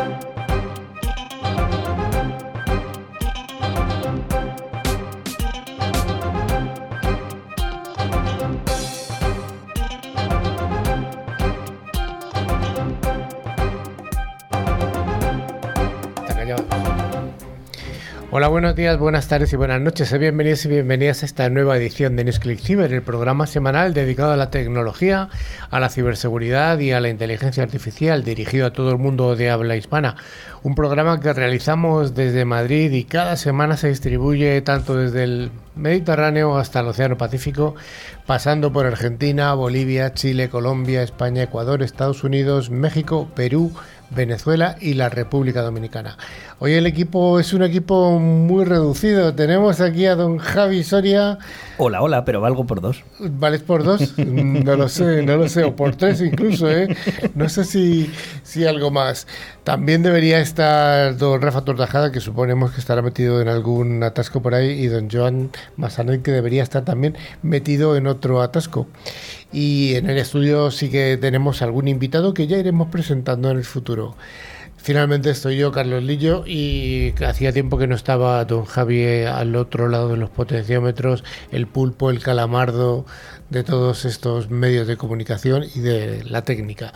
thank you. Hola, buenos días, buenas tardes y buenas noches. Bienvenidos y bienvenidas a esta nueva edición de NewsClick Cyber, el programa semanal dedicado a la tecnología, a la ciberseguridad y a la inteligencia artificial, dirigido a todo el mundo de habla hispana. Un programa que realizamos desde Madrid y cada semana se distribuye tanto desde el Mediterráneo hasta el Océano Pacífico, pasando por Argentina, Bolivia, Chile, Colombia, España, Ecuador, Estados Unidos, México, Perú, Venezuela y la República Dominicana. Hoy el equipo es un equipo muy reducido. Tenemos aquí a don Javi Soria. Hola, hola, pero valgo por dos. ¿Vales por dos? No lo sé, no lo sé, o por tres incluso, ¿eh? No sé si, si algo más. También debería estar don Rafa Tortajada, que suponemos que estará metido en algún atasco por ahí, y don Joan Massanet, que debería estar también metido en otro atasco. Y en el estudio sí que tenemos algún invitado que ya iremos presentando en el futuro. Finalmente estoy yo, Carlos Lillo, y hacía tiempo que no estaba don Javi al otro lado de los potenciómetros, el pulpo, el calamardo de todos estos medios de comunicación y de la técnica.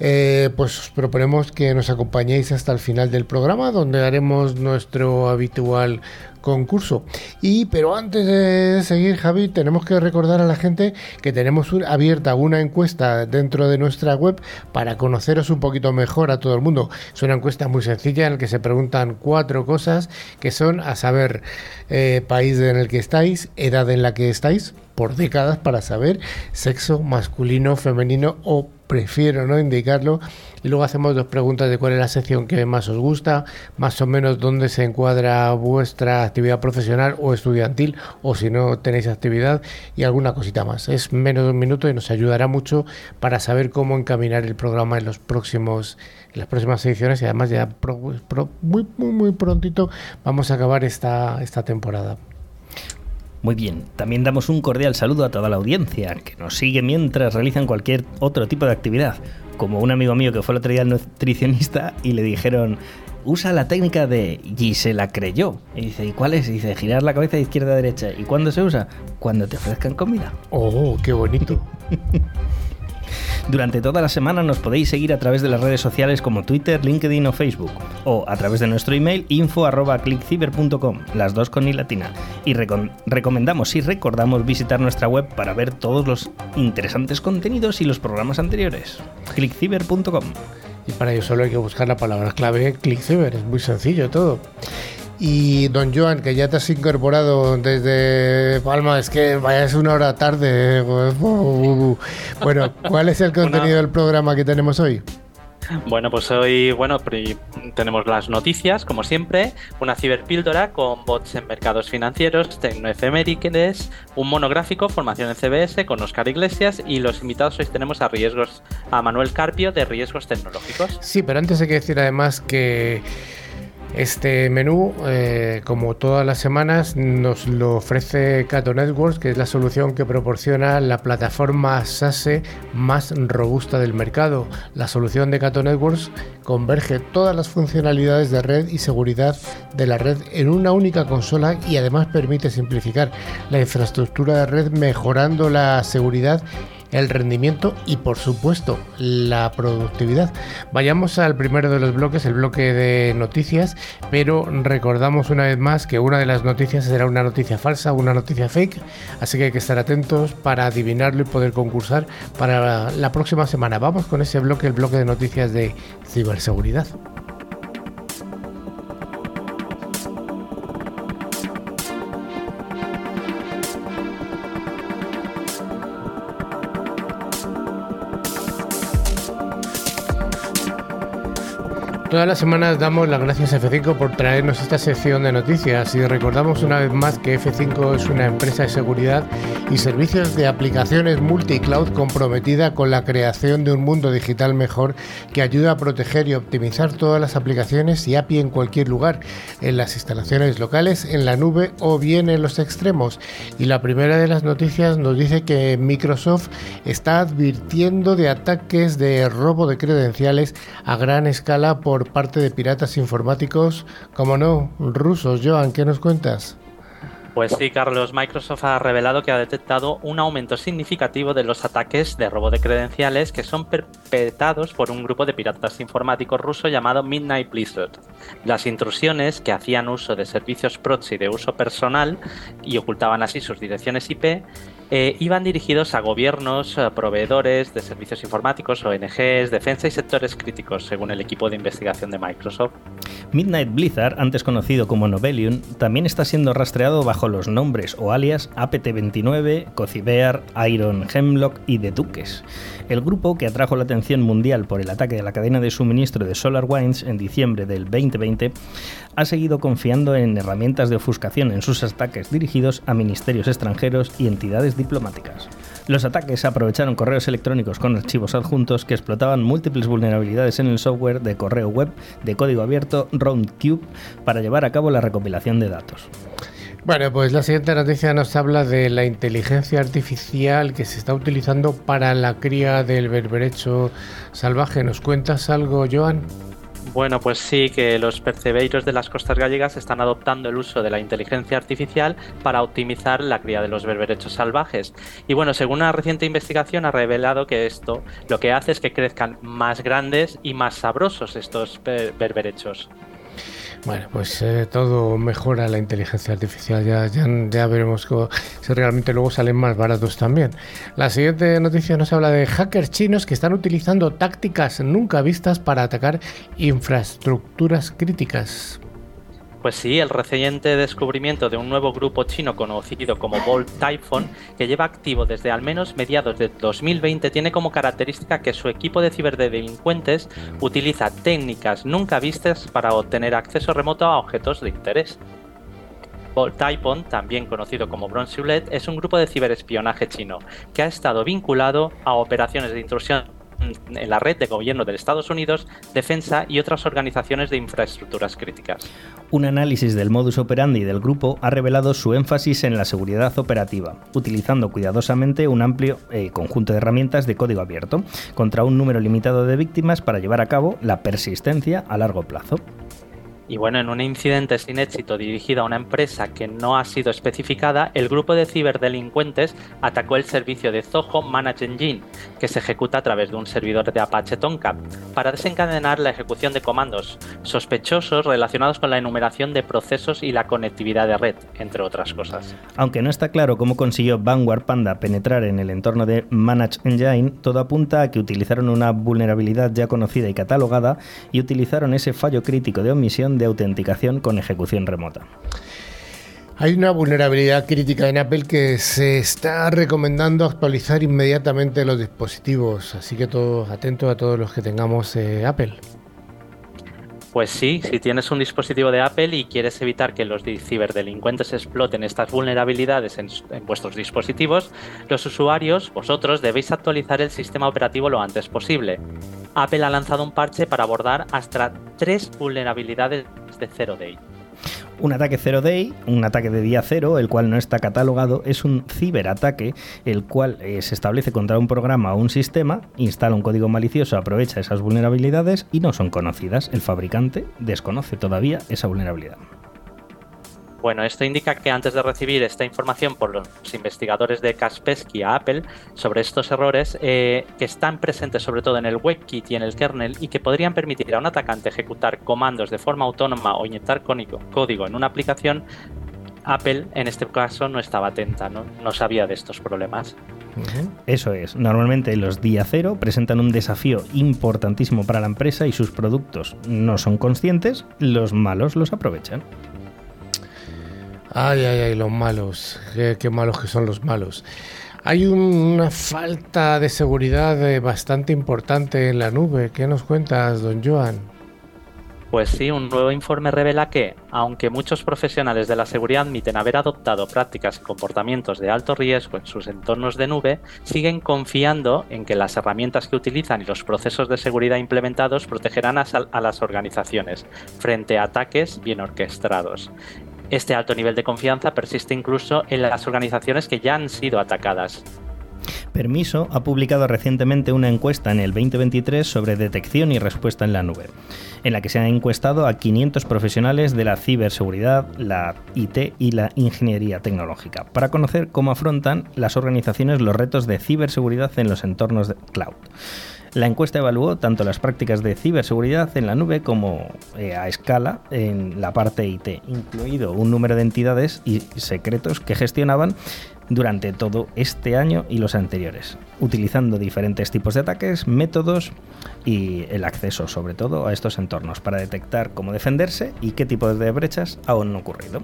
Eh, pues os proponemos que nos acompañéis hasta el final del programa, donde haremos nuestro habitual concurso. Y pero antes de seguir, Javi, tenemos que recordar a la gente que tenemos abierta una encuesta dentro de nuestra web para conoceros un poquito mejor a todo el mundo. Es una encuesta muy sencilla en la que se preguntan cuatro cosas que son a saber eh, país en el que estáis, edad en la que estáis, por décadas para saber sexo masculino, femenino o prefiero no indicarlo. Y luego hacemos dos preguntas de cuál es la sección que más os gusta, más o menos dónde se encuadra vuestra actividad profesional o estudiantil, o si no tenéis actividad, y alguna cosita más. Es menos de un minuto y nos ayudará mucho para saber cómo encaminar el programa en los próximos las próximas ediciones y además ya muy, muy, muy prontito vamos a acabar esta, esta temporada. Muy bien, también damos un cordial saludo a toda la audiencia que nos sigue mientras realizan cualquier otro tipo de actividad, como un amigo mío que fue el otro día al nutricionista y le dijeron, usa la técnica de y se la creyó. Y dice, ¿y cuál es? Y dice, girar la cabeza de izquierda a derecha. ¿Y cuándo se usa? Cuando te ofrezcan comida. Oh, qué bonito. Durante toda la semana nos podéis seguir a través de las redes sociales como Twitter, LinkedIn o Facebook, o a través de nuestro email info.clickciber.com, las dos con i latina. Y recomendamos y recordamos visitar nuestra web para ver todos los interesantes contenidos y los programas anteriores. clickciber.com. Y para ello solo hay que buscar la palabra clave ClickCiber, es muy sencillo todo. Y don Joan, que ya te has incorporado desde Palma, es que vayas una hora tarde. Bueno, ¿cuál es el contenido del programa que tenemos hoy? Bueno, pues hoy, bueno, tenemos las noticias, como siempre, una ciberpíldora con bots en mercados financieros, tecnoefemérides, un monográfico, formación en CBS con Oscar Iglesias y los invitados hoy tenemos a riesgos, a Manuel Carpio de riesgos tecnológicos. Sí, pero antes hay que decir además que este menú, eh, como todas las semanas, nos lo ofrece Cato Networks, que es la solución que proporciona la plataforma SASE más robusta del mercado. La solución de Cato Networks converge todas las funcionalidades de red y seguridad de la red en una única consola y además permite simplificar la infraestructura de red mejorando la seguridad el rendimiento y por supuesto la productividad. Vayamos al primero de los bloques, el bloque de noticias, pero recordamos una vez más que una de las noticias será una noticia falsa, una noticia fake, así que hay que estar atentos para adivinarlo y poder concursar para la próxima semana. Vamos con ese bloque, el bloque de noticias de ciberseguridad. Todas las semanas damos las gracias a F5 por traernos esta sección de noticias y recordamos una vez más que F5 es una empresa de seguridad y servicios de aplicaciones multi-cloud comprometida con la creación de un mundo digital mejor que ayuda a proteger y optimizar todas las aplicaciones y API en cualquier lugar, en las instalaciones locales, en la nube o bien en los extremos. Y la primera de las noticias nos dice que Microsoft está advirtiendo de ataques de robo de credenciales a gran escala por parte de piratas informáticos, como no, rusos. Joan, ¿qué nos cuentas? Pues sí, Carlos, Microsoft ha revelado que ha detectado un aumento significativo de los ataques de robo de credenciales que son perpetrados por un grupo de piratas informáticos ruso llamado Midnight Blizzard. Las intrusiones, que hacían uso de servicios proxy de uso personal y ocultaban así sus direcciones IP, eh, iban dirigidos a gobiernos, proveedores de servicios informáticos, ONGs, defensa y sectores críticos, según el equipo de investigación de Microsoft. Midnight Blizzard, antes conocido como Novelium, también está siendo rastreado bajo los nombres o alias APT-29, Cocibear, Iron Hemlock y The Duques. El grupo, que atrajo la atención mundial por el ataque de la cadena de suministro de SolarWinds en diciembre del 2020, ha seguido confiando en herramientas de ofuscación en sus ataques dirigidos a ministerios extranjeros y entidades diplomáticas. Los ataques aprovecharon correos electrónicos con archivos adjuntos que explotaban múltiples vulnerabilidades en el software de correo web de código abierto RoundCube para llevar a cabo la recopilación de datos. Bueno, pues la siguiente noticia nos habla de la inteligencia artificial que se está utilizando para la cría del berberecho salvaje. ¿Nos cuentas algo, Joan? Bueno, pues sí, que los percebeiros de las costas gallegas están adoptando el uso de la inteligencia artificial para optimizar la cría de los berberechos salvajes. Y bueno, según una reciente investigación ha revelado que esto lo que hace es que crezcan más grandes y más sabrosos estos berberechos. Bueno, pues eh, todo mejora la inteligencia artificial. Ya, ya, veremos si realmente luego salen más baratos también. La siguiente noticia nos habla de hackers chinos que están utilizando tácticas nunca vistas para atacar infraestructuras críticas. Pues sí, el reciente descubrimiento de un nuevo grupo chino conocido como Bolt Typhon, que lleva activo desde al menos mediados de 2020, tiene como característica que su equipo de ciberdelincuentes utiliza técnicas nunca vistas para obtener acceso remoto a objetos de interés. Bolt Typhon, también conocido como Bronze es un grupo de ciberespionaje chino que ha estado vinculado a operaciones de intrusión en la red de gobierno de Estados Unidos, defensa y otras organizaciones de infraestructuras críticas. Un análisis del modus operandi del grupo ha revelado su énfasis en la seguridad operativa, utilizando cuidadosamente un amplio eh, conjunto de herramientas de código abierto contra un número limitado de víctimas para llevar a cabo la persistencia a largo plazo. Y bueno, en un incidente sin éxito dirigido a una empresa que no ha sido especificada, el grupo de ciberdelincuentes atacó el servicio de Zoho Manage Engine, que se ejecuta a través de un servidor de Apache Tomcat, para desencadenar la ejecución de comandos sospechosos relacionados con la enumeración de procesos y la conectividad de red, entre otras cosas. Aunque no está claro cómo consiguió Vanguard Panda penetrar en el entorno de Manage Engine, todo apunta a que utilizaron una vulnerabilidad ya conocida y catalogada y utilizaron ese fallo crítico de omisión de autenticación con ejecución remota. Hay una vulnerabilidad crítica en Apple que se está recomendando actualizar inmediatamente los dispositivos, así que todos atentos a todos los que tengamos eh, Apple. Pues sí, si tienes un dispositivo de Apple y quieres evitar que los ciberdelincuentes exploten estas vulnerabilidades en, vuestros dispositivos, los usuarios, vosotros, debéis actualizar el sistema operativo lo antes posible. Apple ha lanzado un parche para abordar hasta tres vulnerabilidades de Zero Day. Un ataque Zero Day, un ataque de día cero, el cual no está catalogado, es un ciberataque, el cual eh, se establece contra un programa o un sistema, instala un código malicioso, aprovecha esas vulnerabilidades y no son conocidas. El fabricante desconoce todavía esa vulnerabilidad. Bueno, esto indica que antes de recibir esta información por los investigadores de Kaspersky a Apple sobre estos errores, eh, que están presentes sobre todo en el WebKit y en el kernel y que podrían permitir a un atacante ejecutar comandos de forma autónoma o inyectar código en una aplicación, Apple en este caso no estaba atenta, no, no sabía de estos problemas. Eso es. Normalmente los día cero presentan un desafío importantísimo para la empresa y sus productos no son conscientes, los malos los aprovechan. Ay, ay, ay, los malos. Qué, malos que son los malos. Hay una falta de seguridad eh, bastante importante en la nube. ¿Qué nos cuentas, don Joan? Pues sí, un nuevo informe revela que, aunque muchos profesionales de la seguridad admiten haber adoptado prácticas y comportamientos de alto riesgo en sus entornos de nube, siguen confiando en que las herramientas que utilizan y los procesos de seguridad implementados protegerán a las organizaciones frente a ataques bien orquestados. Este alto nivel de confianza persiste incluso en las organizaciones que ya han sido atacadas. Permiso ha publicado recientemente una encuesta en el 2023 sobre detección y respuesta en la nube, en la que se han encuestado a 500 profesionales de la ciberseguridad, la IT y la ingeniería tecnológica, para conocer cómo afrontan las organizaciones los retos de ciberseguridad en los entornos de cloud. La encuesta evaluó tanto las prácticas de ciberseguridad en la nube como eh, a escala en la parte IT, incluido un número de entidades y secretos que gestionaban durante todo este año y los anteriores, utilizando diferentes tipos de ataques, métodos y el acceso sobre todo a estos entornos para detectar cómo defenderse y qué tipo de brechas han ocurrido.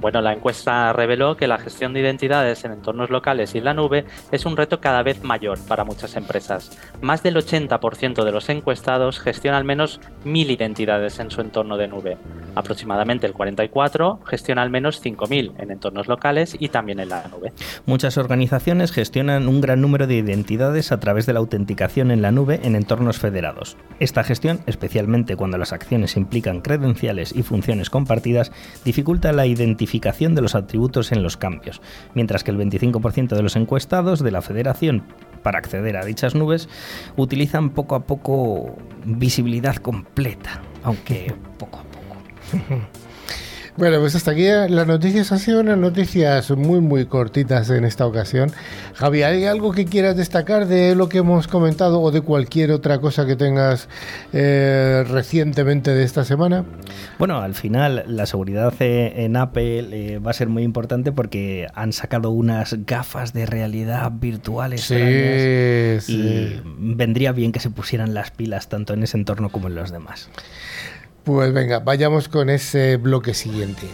Bueno, la encuesta reveló que la gestión de identidades en entornos locales y en la nube es un reto cada vez mayor para muchas empresas. Más del 80% de los encuestados gestiona al menos mil identidades en su entorno de nube. Aproximadamente el 44% gestiona al menos 5.000 en entornos locales y también en la nube. Muchas organizaciones gestionan un gran número de identidades a través de la autenticación en la nube en entornos federados. Esta gestión, especialmente cuando las acciones implican credenciales y funciones compartidas, dificulta la identificación de los atributos en los cambios, mientras que el 25% de los encuestados de la federación para acceder a dichas nubes utilizan poco a poco visibilidad completa, aunque poco a poco. Bueno, pues hasta aquí las noticias han sido unas noticias muy muy cortitas en esta ocasión. Javi, ¿hay algo que quieras destacar de lo que hemos comentado o de cualquier otra cosa que tengas eh, recientemente de esta semana? Bueno, al final la seguridad eh, en Apple eh, va a ser muy importante porque han sacado unas gafas de realidad virtuales sí, y vendría bien que se pusieran las pilas tanto en ese entorno como en los demás. Pues venga, vayamos con ese bloque siguiente.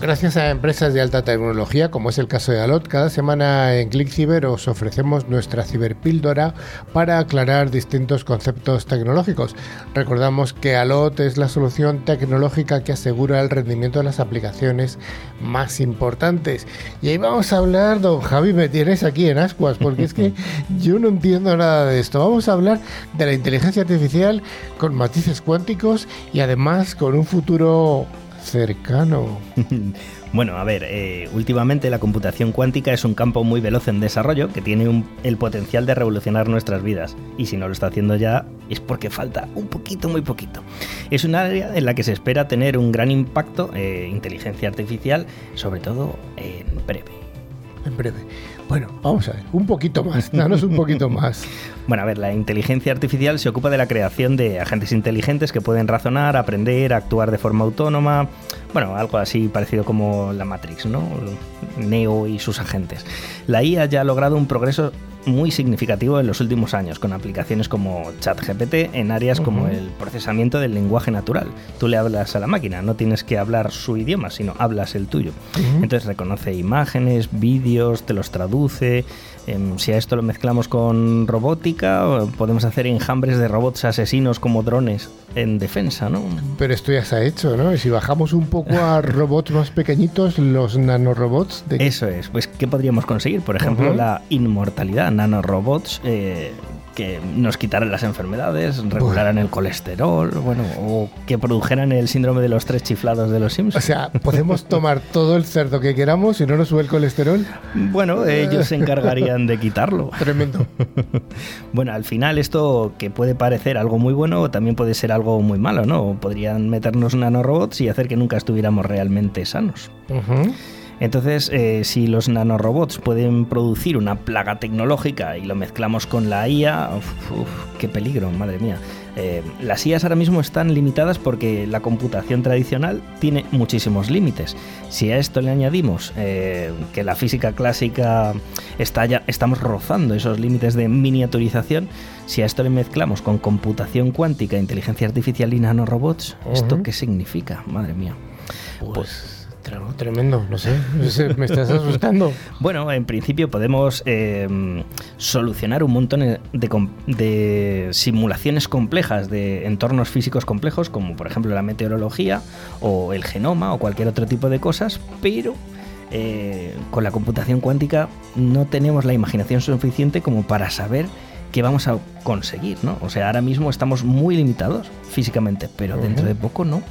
Gracias a empresas de alta tecnología, como es el caso de Alot, cada semana en ClickCiber os ofrecemos nuestra ciberpíldora para aclarar distintos conceptos tecnológicos. Recordamos que Alot es la solución tecnológica que asegura el rendimiento de las aplicaciones más importantes. Y ahí vamos a hablar, don Javi, me tienes aquí en ascuas, porque es que yo no entiendo nada de esto. Vamos a hablar de la inteligencia artificial con matices cuánticos y además con un futuro cercano. bueno, a ver, eh, últimamente la computación cuántica es un campo muy veloz en desarrollo que tiene el potencial de revolucionar nuestras vidas. Y si no lo está haciendo ya, es porque falta un poquito, muy poquito. Es un área en la que se espera tener un gran impacto, eh, inteligencia artificial, sobre todo en breve. En breve. Bueno, vamos a ver, un poquito más, danos un poquito más. Bueno, a ver, la inteligencia artificial se ocupa de la creación de agentes inteligentes que pueden razonar, aprender, actuar de forma autónoma, bueno, algo así parecido como la Matrix, ¿no? Neo y sus agentes. La IA ya ha logrado un progreso muy significativo en los últimos años, con aplicaciones como ChatGPT en áreas como el procesamiento del lenguaje natural. Tú le hablas a la máquina, no tienes que hablar su idioma, sino hablas el tuyo. Entonces reconoce imágenes, vídeos, te los traduce, si a esto lo mezclamos con robótica, podemos hacer enjambres de robots asesinos como drones en defensa, ¿no? Pero esto ya se ha hecho, ¿no? Y si bajamos un poco a robots más pequeñitos, los nanorobots... De... Eso es. Pues, ¿qué podríamos conseguir? Por ejemplo, la inmortalidad. Nanorobots eh, que nos quitaran las enfermedades, regularan el colesterol, bueno, o que produjeran el síndrome de los tres chiflados de los Simpsons. O sea, ¿podemos tomar todo el cerdo que queramos y no nos sube el colesterol? Bueno, ellos se encargarían de quitarlo. Tremendo. bueno, al final esto que puede parecer algo muy bueno también puede ser algo muy malo, ¿no? Podrían meternos nanorobots y hacer que nunca estuviéramos realmente sanos. Entonces, eh, si los nanorobots pueden producir una plaga tecnológica y lo mezclamos con la IA, qué peligro, madre mía. Eh, las IAs ahora mismo están limitadas porque la computación tradicional tiene muchísimos límites. Si a esto le añadimos eh, que la física clásica está ya, estamos rozando esos límites de miniaturización, si a esto le mezclamos con computación cuántica, inteligencia artificial y nanorobots, ¿esto qué significa? Madre mía. pues, pues Tremendo, no sé, me estás asustando. bueno, en principio podemos em, solucionar un montón de, simulaciones complejas de entornos físicos complejos, como por ejemplo la meteorología o el genoma o cualquier otro tipo de cosas, pero eh, con la computación cuántica no tenemos la imaginación suficiente como para saber qué vamos a conseguir, ¿no? O sea, ahora mismo estamos muy limitados físicamente, pero dentro de poco no.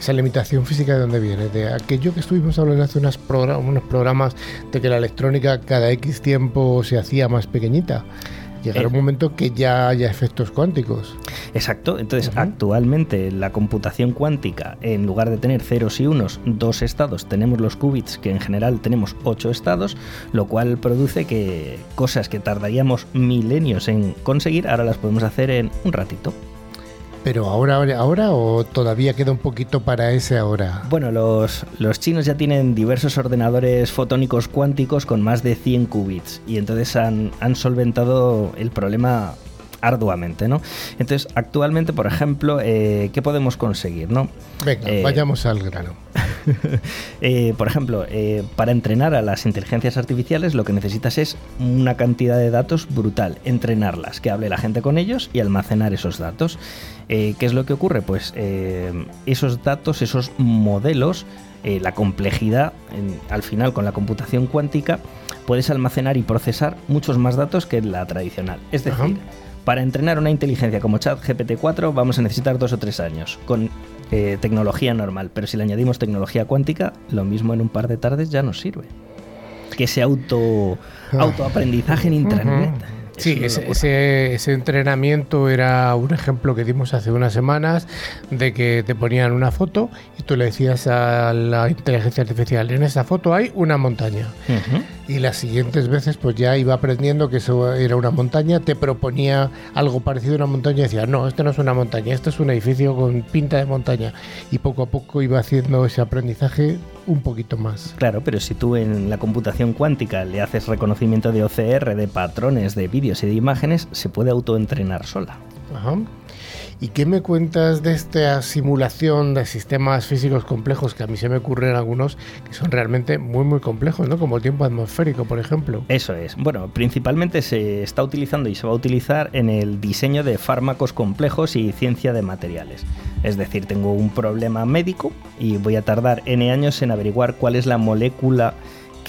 Esa limitación física de dónde viene? De aquello que estuvimos hablando hace unos programas de que la electrónica cada X tiempo se hacía más pequeñita. Llegará un momento que ya haya efectos cuánticos. Exacto, entonces actualmente la computación cuántica, en lugar de tener ceros y unos, dos estados, tenemos los qubits, que en general tenemos ocho estados, lo cual produce que cosas que tardaríamos milenios en conseguir, ahora las podemos hacer en un ratito. Pero ahora, ahora o todavía queda un poquito para ese ahora. Bueno, los, los chinos ya tienen diversos ordenadores fotónicos cuánticos con más de 100 qubits y entonces han, han solventado el problema arduamente, ¿no? Entonces, actualmente, por ejemplo, eh, ¿qué podemos conseguir, no? Venga, eh, vayamos al grano. Eh, por ejemplo, para entrenar a las inteligencias artificiales lo que necesitas es una cantidad de datos brutal, entrenarlas, que hable la gente con ellos y almacenar esos datos. ¿Qué es lo que ocurre? Pues esos datos, esos modelos, la complejidad, al final con la computación cuántica, puedes almacenar y procesar muchos más datos que la tradicional. Es decir, para entrenar una inteligencia como ChatGPT-4 vamos a necesitar dos o tres años con eh, tecnología normal, pero si le añadimos tecnología cuántica, lo mismo en un par de tardes ya nos sirve. Que ese auto, ah. autoaprendizaje en Internet. Sí, ese, ese, entrenamiento era un ejemplo que dimos hace unas semanas de que te ponían una foto y tú le decías a la inteligencia artificial, en esa foto hay una montaña. Y las siguientes veces pues ya iba aprendiendo que eso era una montaña, te proponía algo parecido a una montaña y decía, no, esto no es una montaña, esto es un edificio con pinta de montaña. Y poco a poco iba haciendo ese aprendizaje un poquito más. Claro, pero si tú en la computación cuántica le haces reconocimiento de OCR, de patrones, de vídeos y de imágenes, se puede autoentrenar sola. Ajá. ¿Y qué me cuentas de esta simulación de sistemas físicos complejos que a mí se me ocurren algunos que son realmente muy muy complejos, ¿no? Como el tiempo atmosférico, por ejemplo. Eso es. Bueno, principalmente se está utilizando y se va a utilizar en el diseño de fármacos complejos y ciencia de materiales. Es decir, tengo un problema médico y voy a tardar N años en averiguar cuál es la molécula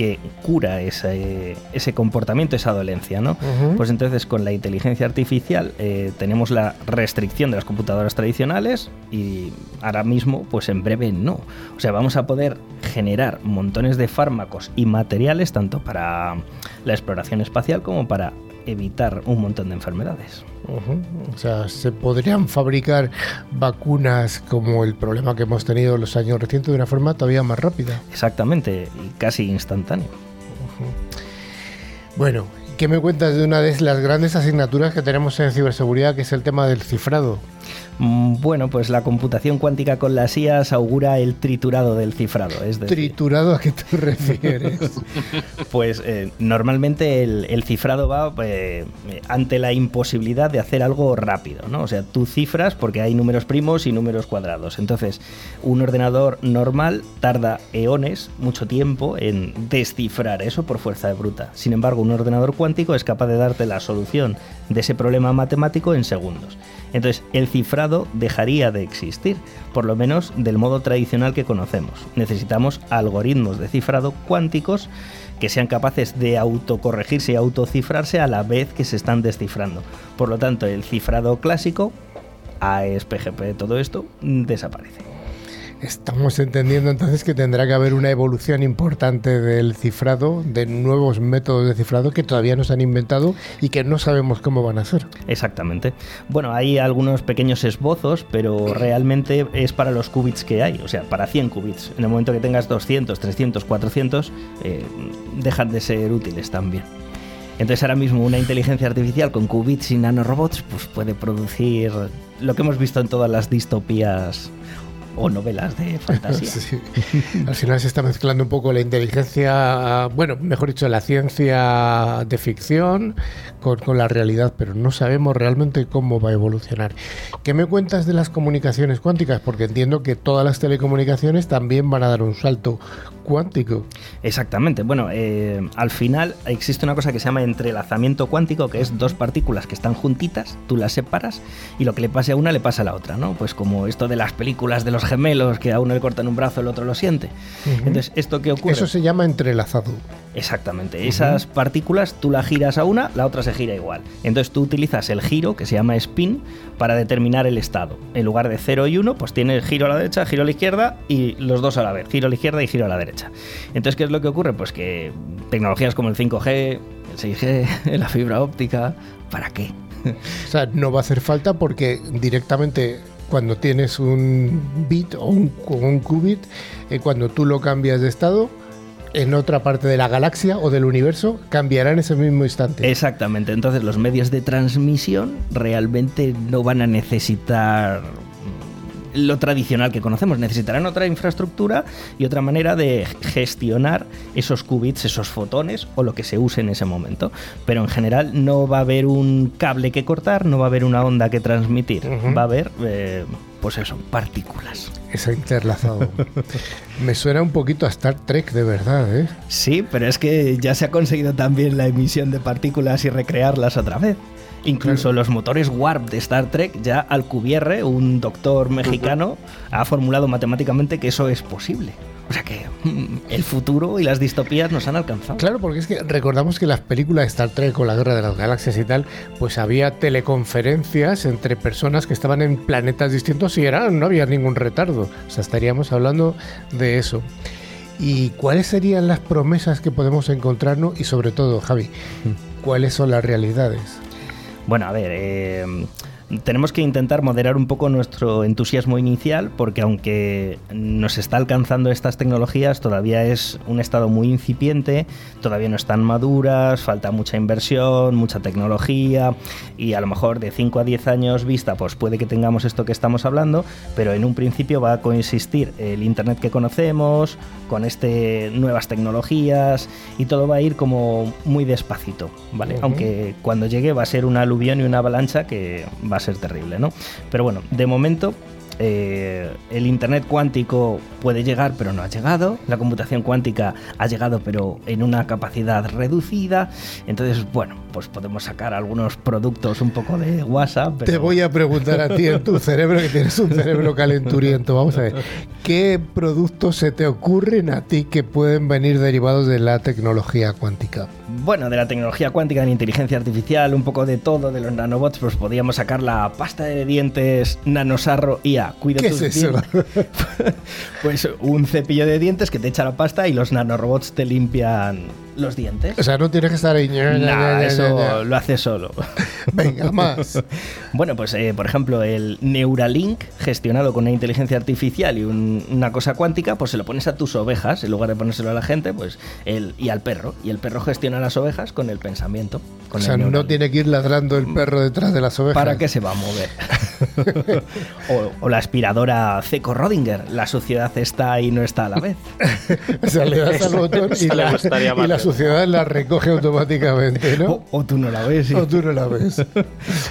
que cura ese, ese comportamiento, esa dolencia, ¿no? Pues entonces con la inteligencia artificial eh, tenemos la restricción de las computadoras tradicionales y ahora mismo, pues en breve no. O sea, vamos a poder generar montones de fármacos y materiales tanto para la exploración espacial como para evitar un montón de enfermedades. O sea, se podrían fabricar vacunas como el problema que hemos tenido en los años recientes de una forma todavía más rápida. Exactamente, y casi instantáneo. Bueno, ¿qué me cuentas de una de las grandes asignaturas que tenemos en ciberseguridad, que es el tema del cifrado? Mm, bueno, pues la computación cuántica con las IAS augura el triturado del cifrado. Es ¿Triturado a qué te refieres? pues eh, normalmente el, cifrado va eh, ante la imposibilidad de hacer algo rápido, ¿no? O sea, tú cifras porque hay números primos y números cuadrados. Entonces, un ordenador normal tarda eones, mucho tiempo, en descifrar eso por fuerza de bruta. Sin embargo, un ordenador cuántico es capaz de darte la solución de ese problema matemático en segundos. Entonces, el cifrado dejaría de existir, por lo menos del modo tradicional que conocemos. Necesitamos algoritmos de cifrado cuánticos que sean capaces de autocorregirse y autocifrarse a la vez que se están descifrando. Por lo tanto, el cifrado clásico, AES-PGP, todo esto, desaparece. Estamos entendiendo entonces que tendrá que haber una evolución importante del cifrado, de nuevos métodos de cifrado que todavía no se han inventado y que no sabemos cómo van a ser. Exactamente. Bueno, hay algunos pequeños esbozos, pero realmente es para los qubits que hay, o sea, para 100 qubits. En el momento que tengas 200, 300, 400, dejan de ser útiles también. Entonces ahora mismo una inteligencia artificial con qubits y nanorobots pues puede producir lo que hemos visto en todas las distopías o novelas de fantasía. Al final se está mezclando un poco la inteligencia, bueno, mejor dicho, la ciencia de ficción con, con, la realidad, pero no sabemos realmente cómo va a evolucionar. ¿Qué me cuentas de las comunicaciones cuánticas? Porque entiendo que todas las telecomunicaciones también van a dar un salto cuántico. Exactamente. Bueno, eh, al final existe una cosa que se llama entrelazamiento cuántico, que es dos partículas que están juntitas, tú las separas y lo que le pase a una le pasa a la otra, ¿no? Pues como esto de las películas de los los gemelos que a uno le cortan un brazo, el otro lo siente. Entonces, ¿esto qué ocurre? Eso se llama entrelazado. Exactamente. Esas partículas tú la giras a una, la otra se gira igual. Entonces tú utilizas el giro, que se llama spin, para determinar el estado. En lugar de 0 y 1, pues tienes giro a la derecha, giro a la izquierda y los dos a la vez. Giro a la izquierda y giro a la derecha. Entonces, ¿qué es lo que ocurre? Pues que tecnologías como el 5G, el 6G, la fibra óptica, ¿para qué? O sea, no va a hacer falta porque directamente cuando tienes un bit o un, qubit, eh, cuando tú lo cambias de estado, en otra parte de la galaxia o del universo cambiará en ese mismo instante. Exactamente, entonces los medios de transmisión realmente no van a necesitar lo tradicional que conocemos, necesitarán otra infraestructura y otra manera de gestionar esos qubits, esos fotones o lo que se use en ese momento. Pero en general no va a haber un cable que cortar, no va a haber una onda que transmitir, va a haber, eh, pues eso, partículas. Ese interlazado. Me suena un poquito a Star Trek de verdad, ¿eh? Sí, pero es que ya se ha conseguido también la emisión de partículas y recrearlas otra vez. Incluso los motores Warp de Star Trek, ya Alcubierre, un doctor mexicano, ha formulado matemáticamente que eso es posible. O sea que mm, el futuro y las distopías nos han alcanzado. Claro, porque es que recordamos que las películas de Star Trek o la Guerra de las Galaxias y tal, pues había teleconferencias entre personas que estaban en planetas distintos y eran, no había ningún retardo. O sea, estaríamos hablando de eso. ¿Y cuáles serían las promesas que podemos encontrarnos? Y sobre todo, Javi, ¿cuáles son las realidades? Bueno, a ver, eh, tenemos que intentar moderar un poco nuestro entusiasmo inicial porque aunque nos está alcanzando estas tecnologías, todavía es un estado muy incipiente, todavía no están maduras, falta mucha inversión, mucha tecnología y a lo mejor de 5 a 10 años vista pues puede que tengamos esto que estamos hablando, pero en un principio va a coexistir el Internet que conocemos con este nuevas tecnologías y todo va a ir como muy despacito, ¿vale? Aunque cuando llegue va a ser una aluvión y una avalancha que va a ser terrible, ¿no? Pero bueno, de momento eh, el Internet cuántico puede llegar, pero no ha llegado. La computación cuántica ha llegado, pero en una capacidad reducida. Entonces, bueno, pues podemos sacar algunos productos un poco de WhatsApp. Te voy a preguntar a ti en tu cerebro, que tienes un cerebro calenturiento. Vamos a ver, ¿qué productos se te ocurren a ti que pueden venir derivados de la tecnología cuántica? Bueno, de la tecnología cuántica, de la inteligencia artificial, un poco de todo, de los nanobots, pues podríamos sacar la pasta de dientes nanosarro IA. Cuida ¿Qué tus es eso? dientes. pues un cepillo de dientes que te echa la pasta y los nanorobots te limpian los dientes. O sea, no tienes que estar ahí. ña, eso lo hace solo. Venga, más. Bueno, pues eh, por ejemplo, el Neuralink, gestionado con una inteligencia artificial y un- una cosa cuántica, pues se lo pones a tus ovejas, en lugar de ponérselo a la gente, pues el, y al perro. Y el perro gestiona las ovejas con el pensamiento. O sea, no tiene que ir ladrando el perro detrás de las ovejas. ¿Para qué se va a mover? o, o la aspiradora Ceco Rodinger, la suciedad está y no está a la vez. O sea, le das al botón y la, y la. Suciedad la recoge automáticamente, ¿no? O, o tú no la ves. sí. O tú no la ves.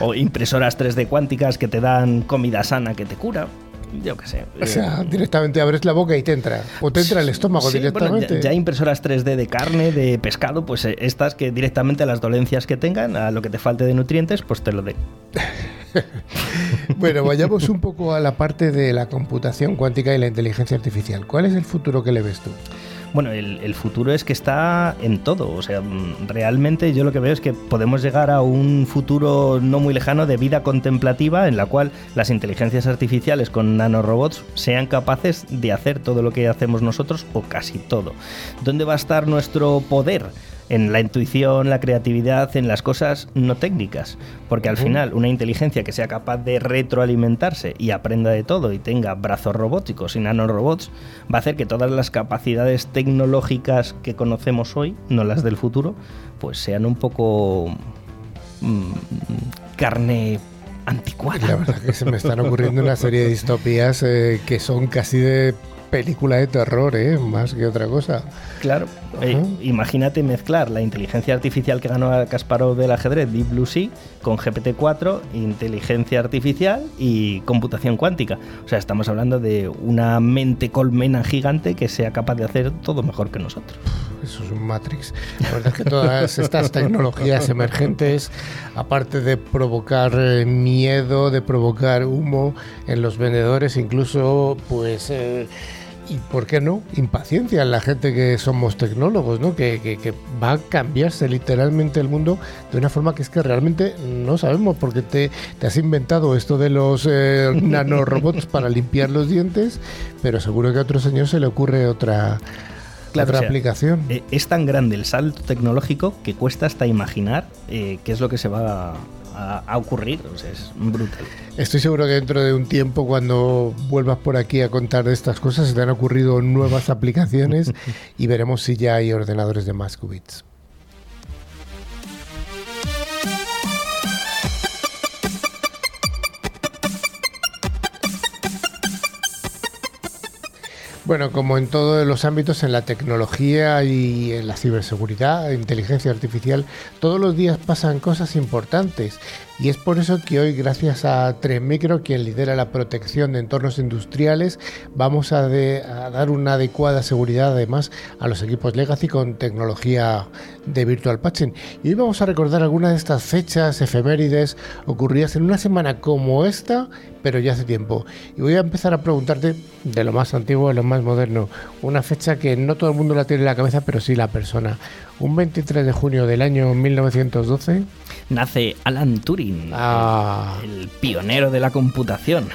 O impresoras 3D cuánticas que te dan comida sana que te cura. Yo qué sé. O sea, directamente abres la boca y te entra. O te entra el estómago Sí, bueno, directamente. ya, ya hay impresoras 3D de carne, de pescado, pues eh, estas que directamente a las dolencias que tengan, a lo que te falte de nutrientes, pues te lo den. Bueno, vayamos un poco a la parte de la computación cuántica y la inteligencia artificial. ¿Cuál es el futuro que le ves tú? Bueno, el, el futuro es que está en todo. O sea, mm, realmente yo lo que veo es que podemos llegar a un futuro no muy lejano de vida contemplativa en la cual las inteligencias artificiales con nanorobots sean capaces de hacer todo lo que hacemos nosotros o casi todo. ¿Dónde va a estar nuestro poder? En la intuición, la creatividad, en las cosas no técnicas. Porque al final, una inteligencia que sea capaz de retroalimentarse y aprenda de todo y tenga brazos robóticos y nanorobots, va a hacer que todas las capacidades tecnológicas que conocemos hoy, no las del futuro, pues sean un poco mm, carne La anticuada. verdad que se me están ocurriendo una serie de distopías eh, que son casi de película de terror, ¿eh? más que otra cosa. Claro, eh, imagínate mezclar la inteligencia artificial que ganó a Kasparov del ajedrez, Deep Blue Sea, con GPT-4, inteligencia artificial y computación cuántica. O sea, estamos hablando de una mente colmena gigante que sea capaz de hacer todo mejor que nosotros. Eso es un Matrix. La verdad es que todas estas tecnologías emergentes, aparte de provocar eh, miedo, de provocar humo en los vendedores, incluso, pues... Eh, y por qué no, impaciencia en la gente que somos tecnólogos, ¿no? Que, va a cambiarse literalmente el mundo de una forma que es que realmente no sabemos, porque te, te has inventado esto de los eh, nanorobots para limpiar los dientes, pero seguro que a otro señor se le ocurre otra, otra aplicación. Eh, es tan grande el salto tecnológico que cuesta hasta imaginar eh, qué es lo que se va a a, ocurrir. O sea, es brutal. Estoy seguro que dentro de un tiempo, cuando vuelvas por aquí a contar de estas cosas, se te han ocurrido nuevas aplicaciones y veremos si ya hay ordenadores de más qubits. Bueno, como en todos los ámbitos, en la tecnología y en la ciberseguridad, inteligencia artificial, todos los días pasan cosas importantes y es por eso que hoy, gracias a Micro, quien lidera la protección de entornos industriales, vamos a, dar una adecuada seguridad además a los equipos Legacy con tecnología de Virtual Patching. Y hoy vamos a recordar algunas de estas fechas efemérides ocurridas en una semana como esta, pero ya hace tiempo. Y voy a empezar a preguntarte de lo más antiguo a lo más moderno, una fecha que no todo el mundo la tiene en la cabeza, pero sí la persona. Un 23 de junio del año 1912 nace Alan Turing, ah. el, pionero de la computación.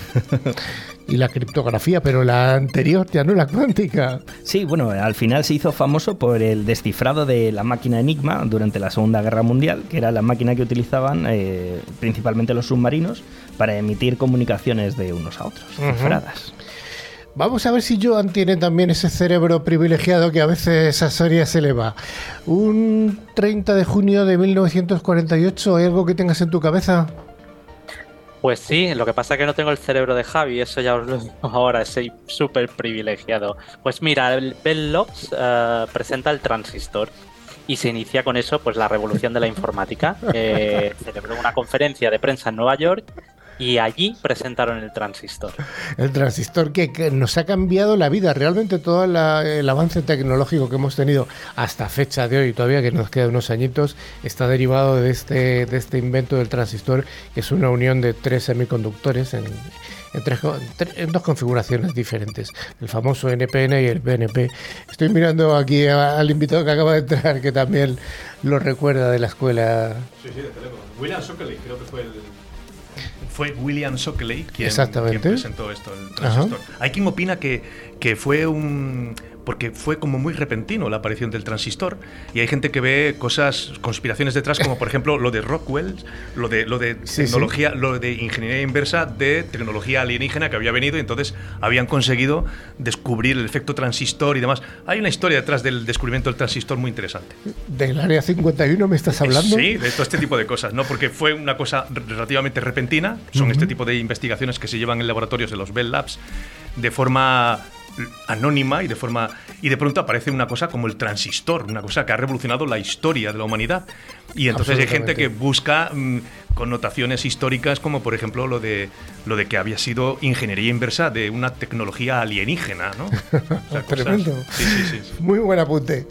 y la criptografía, pero la anterior ya no la cuántica. Sí, bueno, al final se hizo famoso por el descifrado de la máquina Enigma durante la Segunda Guerra Mundial, que era la máquina que utilizaban eh, principalmente los submarinos para emitir comunicaciones de unos a otros, cifradas. Vamos a ver si Joan tiene también ese cerebro privilegiado que a veces a Soria se le va. Un 30 de junio de 1948, ¿hay algo que tengas en tu cabeza? Pues sí, lo que pasa es que no tengo el cerebro de Javi, eso ya os lo digo ahora, soy súper privilegiado. Pues mira, el Bell Labs eh, presenta el transistor y se inicia con eso pues la revolución de la informática. Eh, celebró una conferencia de prensa en Nueva York y allí presentaron el transistor. El transistor que, nos ha cambiado la vida, realmente todo el avance tecnológico que hemos tenido hasta fecha de hoy, todavía que nos quedan unos añitos, está derivado de este, de este invento del transistor, que es una unión de tres semiconductores en, en, dos configuraciones diferentes, el famoso NPN y el BNP. Estoy mirando aquí al invitado que acaba de entrar, que también lo recuerda de la escuela. Sí, sí, de teléfono. William Shockley, creo que fue el fue William Shockley quien, quien presentó esto, el transistor. Hay quien opina que, que fue un porque fue como muy repentino la aparición del transistor y hay gente que ve cosas, conspiraciones detrás, como por ejemplo lo de Rockwell, lo de, lo de tecnología, lo de ingeniería inversa de tecnología alienígena que había venido y entonces habían conseguido descubrir el efecto transistor y demás. Hay una historia detrás del descubrimiento del transistor muy interesante. ¿Del área 51 me estás hablando? Sí, de todo este tipo de cosas, ¿no? Porque fue una cosa relativamente repentina, son este tipo de investigaciones que se llevan en laboratorios de los Bell Labs de forma anónima y de forma y de pronto aparece una cosa como el transistor, una cosa que ha revolucionado la historia de la humanidad. Y entonces hay gente que busca mm, connotaciones históricas como por ejemplo lo de lo de que había sido ingeniería inversa de una tecnología alienígena, ¿no? Tremendo. Muy buen apunte.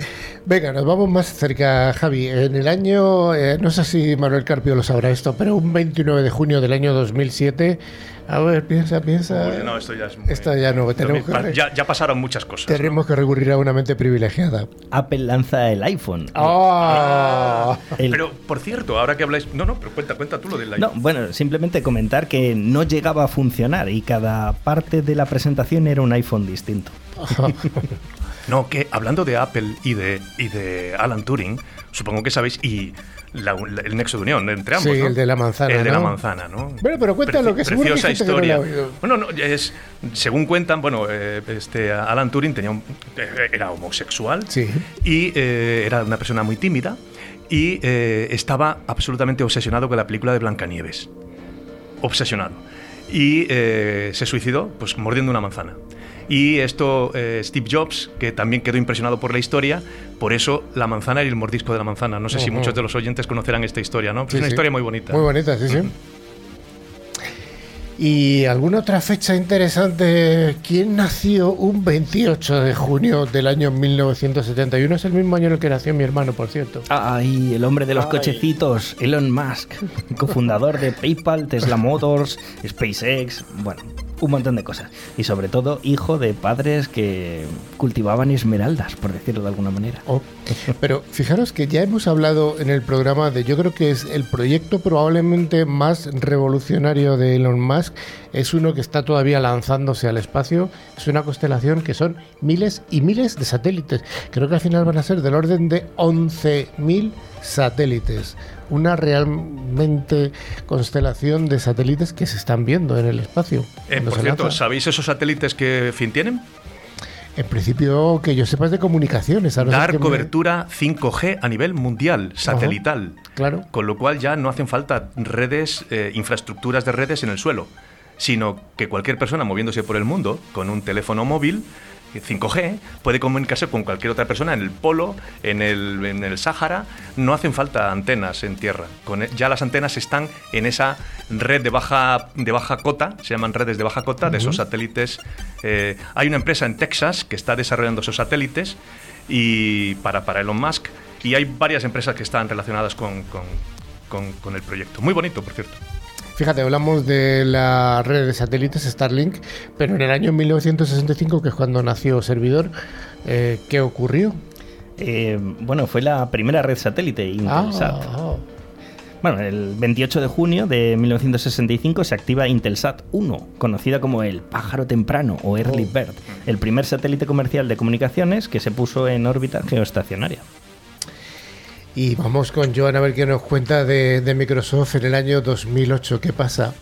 Venga, nos vamos más cerca, Javi. En el año, eh, no sé si Manuel Carpio lo sabrá esto, pero un 29 de junio del año 2007 a ver, piensa, piensa. no, esto ya es Esto ya no. Tenemos que, ya, pasaron muchas cosas. Tenemos que recurrir a una mente privilegiada. Apple lanza el iPhone. Ah. Pero, por cierto, ahora que habláis... No, no, pero cuenta, cuenta tú lo del iPhone. No, bueno, simplemente comentar que no llegaba a funcionar y cada parte de la presentación era un iPhone distinto. no, que hablando de Apple y de, y de Alan Turing, supongo que sabéis, y el nexo de unión entre ambos. Sí, el de la manzana. El de la manzana, ¿no? Bueno, pero cuéntalo, lo que es Preciosa historia. bueno, no, es, según cuentan, bueno, eh, este, Alan Turing tenía eh, era homosexual sí. y eh, era una persona muy tímida y estaba absolutamente obsesionado con la película de Blancanieves. Obsesionado. y se suicidó pues mordiendo una manzana. Y esto, eh, Steve Jobs, que también quedó impresionado por la historia, por eso la manzana y el mordisco de la manzana. No sé si muchos de los oyentes conocerán esta historia, ¿no? Pero Sí, es una sí. historia muy bonita. Muy bonita, sí, sí. ¿Y alguna otra fecha interesante? ¿Quién nació un 28 de junio del año 1971? Es el mismo año en el que nació mi hermano, por cierto. Ay, el hombre de los Ay. cochecitos, Elon Musk, cofundador de PayPal, Tesla Motors, SpaceX, bueno, un montón de cosas. Y sobre todo, hijo de padres que cultivaban esmeraldas, por decirlo de alguna manera. Oh, Pero fijaros que ya hemos hablado en el programa de, yo creo que es el proyecto probablemente más revolucionario de Elon Musk, es uno que está todavía lanzándose al espacio, es una constelación que son miles y miles de satélites. Creo que al final van a ser del orden de 11.000 satélites. Una realmente constelación de satélites que se están viendo en el espacio. Eh, por cierto, lanza. ¿sabéis esos satélites que fin tienen? En principio, que yo sepa es de comunicaciones. a no Dar me- cobertura 5G a nivel mundial, satelital. Claro. Con lo cual ya no hacen falta redes, eh, infraestructuras de redes en el suelo, sino que cualquier persona moviéndose por el mundo con un teléfono móvil 5G puede comunicarse con cualquier otra persona en el polo, en el, en el Sáhara. No hacen falta antenas en tierra. Con e- ya las antenas están en esa red de baja, de baja cota, se llaman redes de baja cota, de esos satélites. Eh, hay una empresa en Texas que está desarrollando esos satélites y para, para Elon Musk. Y hay varias empresas que están relacionadas con, con- con- con el proyecto. Muy bonito, por cierto. Fíjate, hablamos de la red de satélites Starlink, pero en el año 1965, que es cuando nació Servidor, eh, ¿qué ocurrió? Eh, bueno, fue la primera red satélite, Intelsat. Ah, Bueno, el 28 de junio de 1965 se activa Intelsat 1, conocida como el pájaro temprano o Early Oh. Bird, el primer satélite comercial de comunicaciones que se puso en órbita geoestacionaria. Y vamos con Joan a ver qué nos cuenta de, de Microsoft en el año 2008. ¿Qué pasa?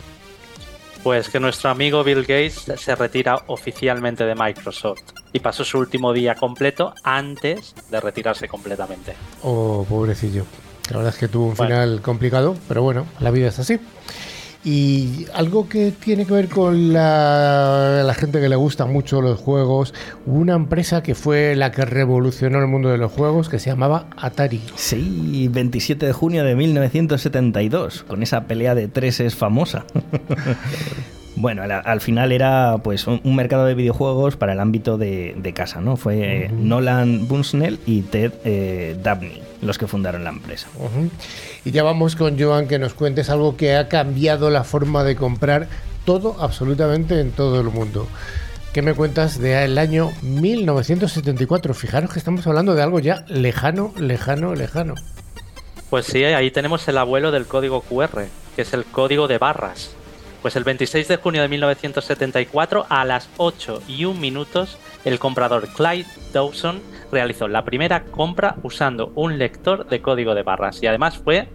Pues que nuestro amigo Bill Gates se retira oficialmente de Microsoft y pasó su último día completo antes de retirarse completamente. Oh, pobrecillo. La verdad es que tuvo un Bueno. final complicado, pero bueno, la vida es así. Y algo que tiene que ver con la, la gente que le gusta mucho los juegos, hubo una empresa que fue la que revolucionó el mundo de los juegos, que se llamaba Atari. Sí, 27 de junio de 1972, con esa pelea de tres es famosa. Bueno, al, al final era pues un, un mercado de videojuegos para el ámbito de, de casa, ¿no? Fue eh, Nolan Bushnell y Ted eh, Dabney los que fundaron la empresa. Y ya vamos con Joan que nos cuentes algo que ha cambiado la forma de comprar todo, absolutamente en todo el mundo. ¿Qué me cuentas del año 1974? Fijaros que estamos hablando de algo ya lejano, lejano, lejano. Pues sí, ahí tenemos el abuelo del código QR, que es el código de barras. Pues el 26 de junio de 1974, a las 8 y 1 minutos, el comprador Clyde Dawson realizó la primera compra usando un lector de código de barras. Y además fue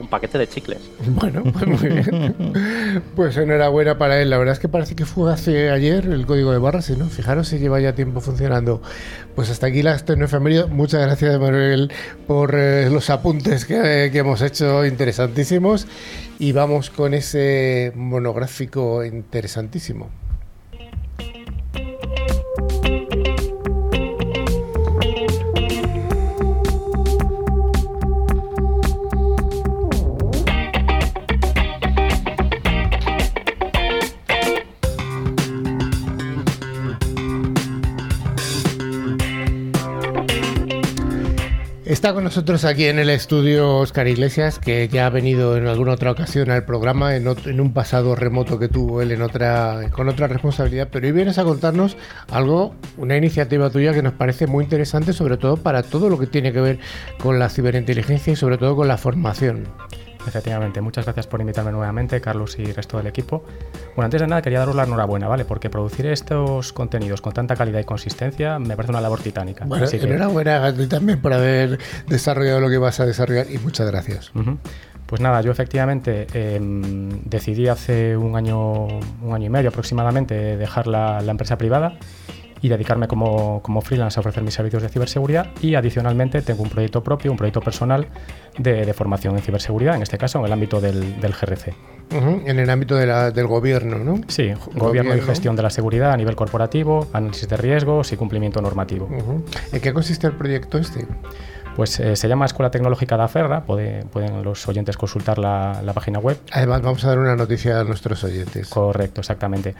un paquete de chicles. Bueno, pues muy bien. Pues enhorabuena para él. La verdad es que parece que fue hace ayer el código de barras, y no, fijaros si lleva ya tiempo funcionando. Pues hasta aquí las tecnoefemérides. Muchas gracias, Manuel, por eh, los apuntes que, que hemos hecho interesantísimos. Y vamos con ese monográfico interesantísimo. Está con nosotros aquí en el estudio Oscar Iglesias, que ya ha venido en alguna otra ocasión al programa, en, un pasado remoto que tuvo él en otra, con otra responsabilidad. Pero hoy vienes a contarnos algo, una iniciativa tuya que nos parece muy interesante, sobre todo para todo lo que tiene que ver con la ciberinteligencia y sobre todo con la formación. Efectivamente, muchas gracias por invitarme nuevamente, Carlos y el resto del equipo. Bueno, antes de nada quería daros la enhorabuena, ¿vale? Porque producir estos contenidos con tanta calidad y consistencia me parece una labor titánica. Bueno, Así que- enhorabuena a ti también por haber desarrollado lo que vas a desarrollar y muchas gracias. Pues nada, yo efectivamente em, decidí hace un año, un año y medio aproximadamente dejar la, la empresa privada y dedicarme como, como freelance a ofrecer mis servicios de ciberseguridad y adicionalmente tengo un proyecto propio, un proyecto personal de, de formación en ciberseguridad, en este caso en el ámbito del, del GRC. Ujú, En el ámbito de la- del gobierno, ¿no? Sí, gobierno y gestión de la seguridad a nivel corporativo, análisis de riesgos y cumplimiento normativo. Ujú. ¿En qué consiste el proyecto este? Pues eh, se llama Escuela Tecnológica de Aferra, puede- pueden los oyentes consultar la, la página web. Además, vamos a dar una noticia a nuestros oyentes. Correcto, exactamente.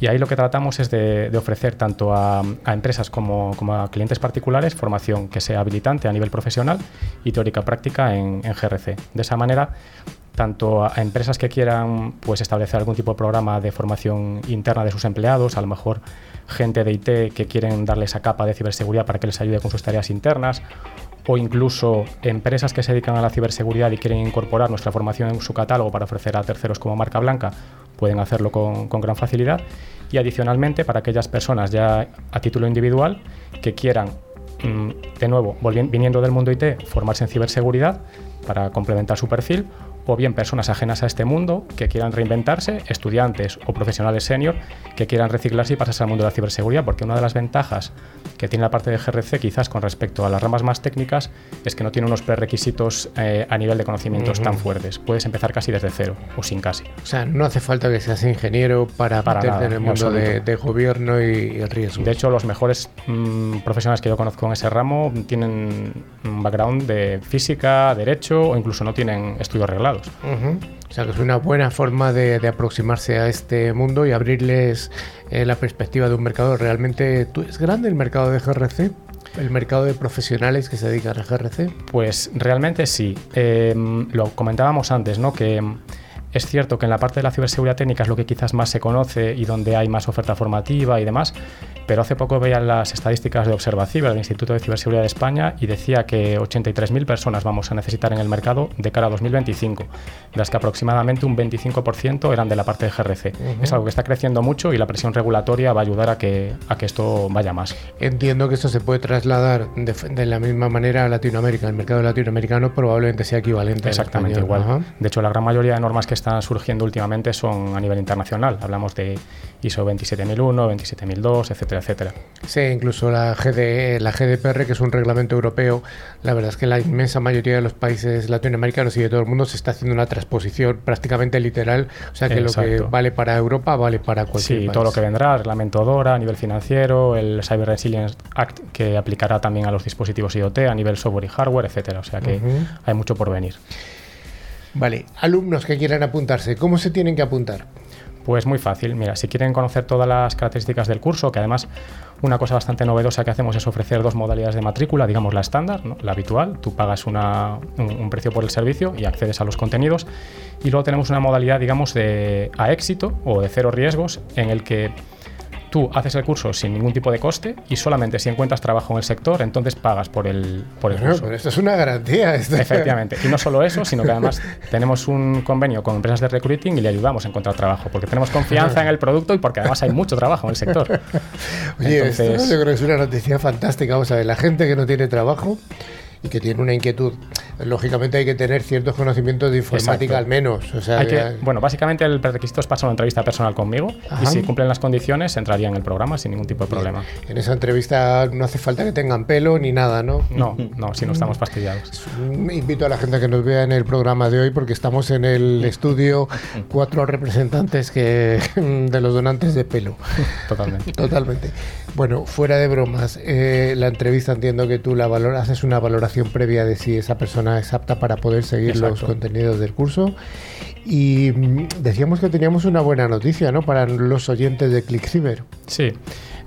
Y ahí lo que tratamos es de, ofrecer tanto a, empresas como, a clientes particulares formación que sea habilitante a nivel profesional y teórica práctica en, GRC. De esa manera, tanto a a empresas que quieran pues, establecer algún tipo de programa de formación interna de sus empleados, a lo mejor gente de IT que quieren darle esa capa de ciberseguridad para que les ayude con sus tareas internas, o incluso empresas que se dedican a la ciberseguridad y quieren incorporar nuestra formación en su catálogo para ofrecer a terceros como marca blanca, pueden hacerlo con, con gran facilidad. Y adicionalmente, para aquellas personas ya a título individual que quieran, mm, de nuevo, viniendo del mundo IT, formarse en ciberseguridad para complementar su perfil, o bien personas ajenas a este mundo que quieran reinventarse, estudiantes o profesionales senior que quieran reciclarse y pasarse al mundo de la ciberseguridad, porque una de las ventajas que tiene la parte de GRC quizás con respecto a las ramas más técnicas es que no tiene unos prerequisitos eh, a nivel de conocimientos tan fuertes. Puedes empezar casi desde cero o sin casi. O sea, no hace falta que seas ingeniero para, Para meterte nada, en el mundo de, de gobierno y, riesgos. De hecho, los mejores mm, profesionales que yo conozco en ese ramo tienen un background de física, derecho o incluso no tienen estudios reglados. O sea, que es una buena forma de, de aproximarse a este mundo y abrirles eh, la perspectiva de un mercado realmente... ¿tú- ¿Es grande el mercado de GRC? ¿El mercado de profesionales que se dedican a GRC? Pues realmente sí. Eh, lo comentábamos antes, ¿no? Que es cierto que en la parte de la ciberseguridad técnica es lo que quizás más se conoce y donde hay más oferta formativa y demás, pero hace poco veía las estadísticas de Observaciber del Instituto de Ciberseguridad de España y decía que 83.000 personas vamos a necesitar en el mercado de cara a 2025, de las que aproximadamente un 25% eran de la parte de GRC. Es algo que está creciendo mucho y la presión regulatoria va a ayudar a que, a que esto vaya más. Entiendo que esto se puede trasladar de, de la misma manera a Latinoamérica. El mercado latinoamericano probablemente sea equivalente al Exactamente igual. Ajá. De hecho, la gran mayoría de normas que están surgiendo últimamente son a nivel internacional. Hablamos de ISO 27001, 27002, etcétera, etcétera. Sí, incluso la, GD, la GDPR, que es un reglamento europeo, la verdad es que la inmensa mayoría de los países latinoamericanos y de todo el mundo se está haciendo una transposición prácticamente literal. O sea que lo que vale para Europa vale para cualquier Sí, país. todo lo que vendrá, el reglamento DORA a nivel financiero, el Cyber Resilience Act que aplicará también a los dispositivos IoT a nivel software y hardware, etcétera. O sea que hay mucho por venir. Vale, alumnos que quieran apuntarse, ¿cómo se tienen que apuntar? Pues muy fácil. Mira, si quieren conocer todas las características del curso, que además una cosa bastante novedosa que hacemos es ofrecer dos modalidades de matrícula, digamos la estándar, la habitual, tú pagas una- un, un precio por el servicio y accedes a los contenidos, y luego tenemos una modalidad, digamos, de a éxito o de cero riesgos, en el que tú haces el curso sin ningún tipo de coste y solamente si encuentras trabajo en el sector, entonces pagas por el, por el Bueno, curso. pero esto es una garantía. esto- Efectivamente. Y no solo eso, sino que además tenemos un convenio con empresas de recruiting y le ayudamos a encontrar trabajo, porque tenemos confianza en el producto y porque además hay mucho trabajo en el sector. Oye, esto Entonces- yo creo que es una noticia fantástica. Vamos a ver, la gente que no tiene trabajo y que tiene una inquietud, lógicamente hay que tener ciertos conocimientos de informática Exacto. al menos. O sea, Hay que, ya- bueno, básicamente el prerequisito es pasar una entrevista personal conmigo Ajá. y si cumplen las condiciones entraría en el programa sin ningún tipo de problema. en esa entrevista no hace falta que tengan pelo ni nada, ¿no? No, no, si no estamos fastidiados. Mm, Invito a la gente a que nos vea en el programa de hoy porque estamos en el estudio cuatro representantes que de los donantes de pelo. Totalmente. Totalmente. Bueno, fuera de bromas, eh, la entrevista entiendo que tú la valoras, haces una valoración previa de si esa persona es apta para poder seguir los contenidos del curso. Y mm, decíamos que teníamos una buena noticia, ¿no? Para los oyentes de ClickCiber. Sí.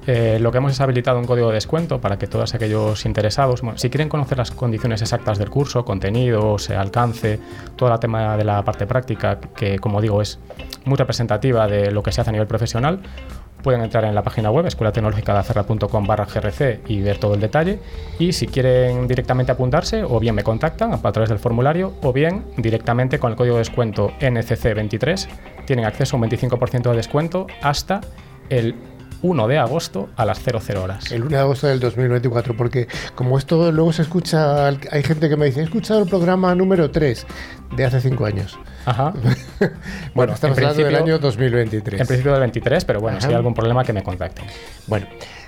Eh, lo que hemos es habilitado un código de descuento para que todos aquellos interesados, bueno, si quieren conocer las condiciones exactas del curso, contenidos, alcance, todo el tema de la parte práctica, que como digo es muy representativa de lo que se hace a nivel profesional, pueden entrar en la página web escuelatecnologicadacerra.com barra grc y ver todo el detalle. Y si quieren directamente apuntarse, o bien me contactan a través del formulario, o bien directamente con el código de descuento NCC23, tienen acceso a un 25% de descuento hasta el 1 de agosto a las 00 horas. El 1 de agosto del 2024, porque como esto luego se escucha, hay gente que me dice, he escuchado el programa número 3 de hace 5 años. Ajá. bueno, estamos hablando del año 2023. En principio del 23, pero bueno, si hay algún problema que me contacten. Bueno,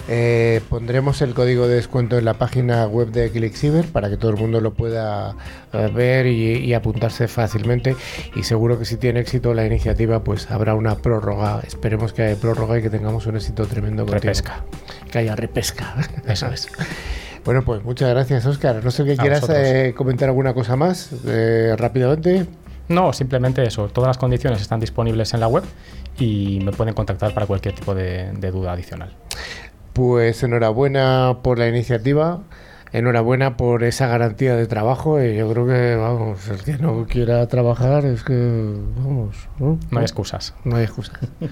eh, pondremos el código de descuento en la página web de ClickCiber para que todo el mundo lo pueda eh, ver y, y apuntarse fácilmente. Y seguro que si tiene éxito la iniciativa, pues habrá una prórroga. Esperemos que haya prórroga y que tengamos un éxito tremendo contigo. Repesca. Que haya repesca. Eso es. Bueno, pues muchas gracias, Oscar. No sé que A quieras eh, comentar alguna cosa más eh, rápidamente. No, simplemente eso. Todas las condiciones están disponibles en la web y me pueden contactar para cualquier tipo de, de duda adicional. Pues enhorabuena por la iniciativa, enhorabuena por esa garantía de trabajo. Y yo creo que, vamos, el que no quiera trabajar es que, vamos, ¿no? No hay excusas. No hay excusa.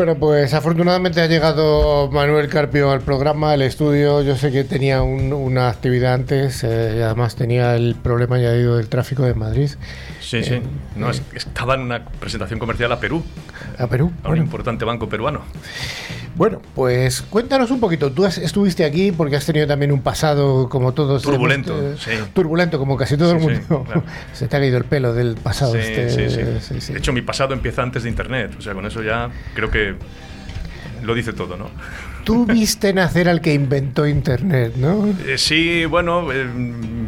Bueno, pues afortunadamente ha llegado Manuel Carpio al programa, al estudio. Yo sé que tenía un- una actividad antes eh, y además tenía el problema añadido del tráfico de Madrid Sí, sí. No, es- estaba en una presentación comercial a Perú, a Perú. a un Bueno, importante banco peruano. Bueno, pues cuéntanos un poquito. Tú has- estuviste aquí porque has tenido también un pasado como todos. Turbulento, hemos, eh, sí. Turbulento, como casi todo el sí, mundo. claro. Se te ha caído el pelo del pasado. Sí, este, sí, sí. sí, sí. De hecho, mi pasado empieza antes de Internet. O sea, con eso ya creo que lo dice todo, ¿no? Tú viste nacer al que inventó Internet, ¿no? Eh, sí, bueno, eh,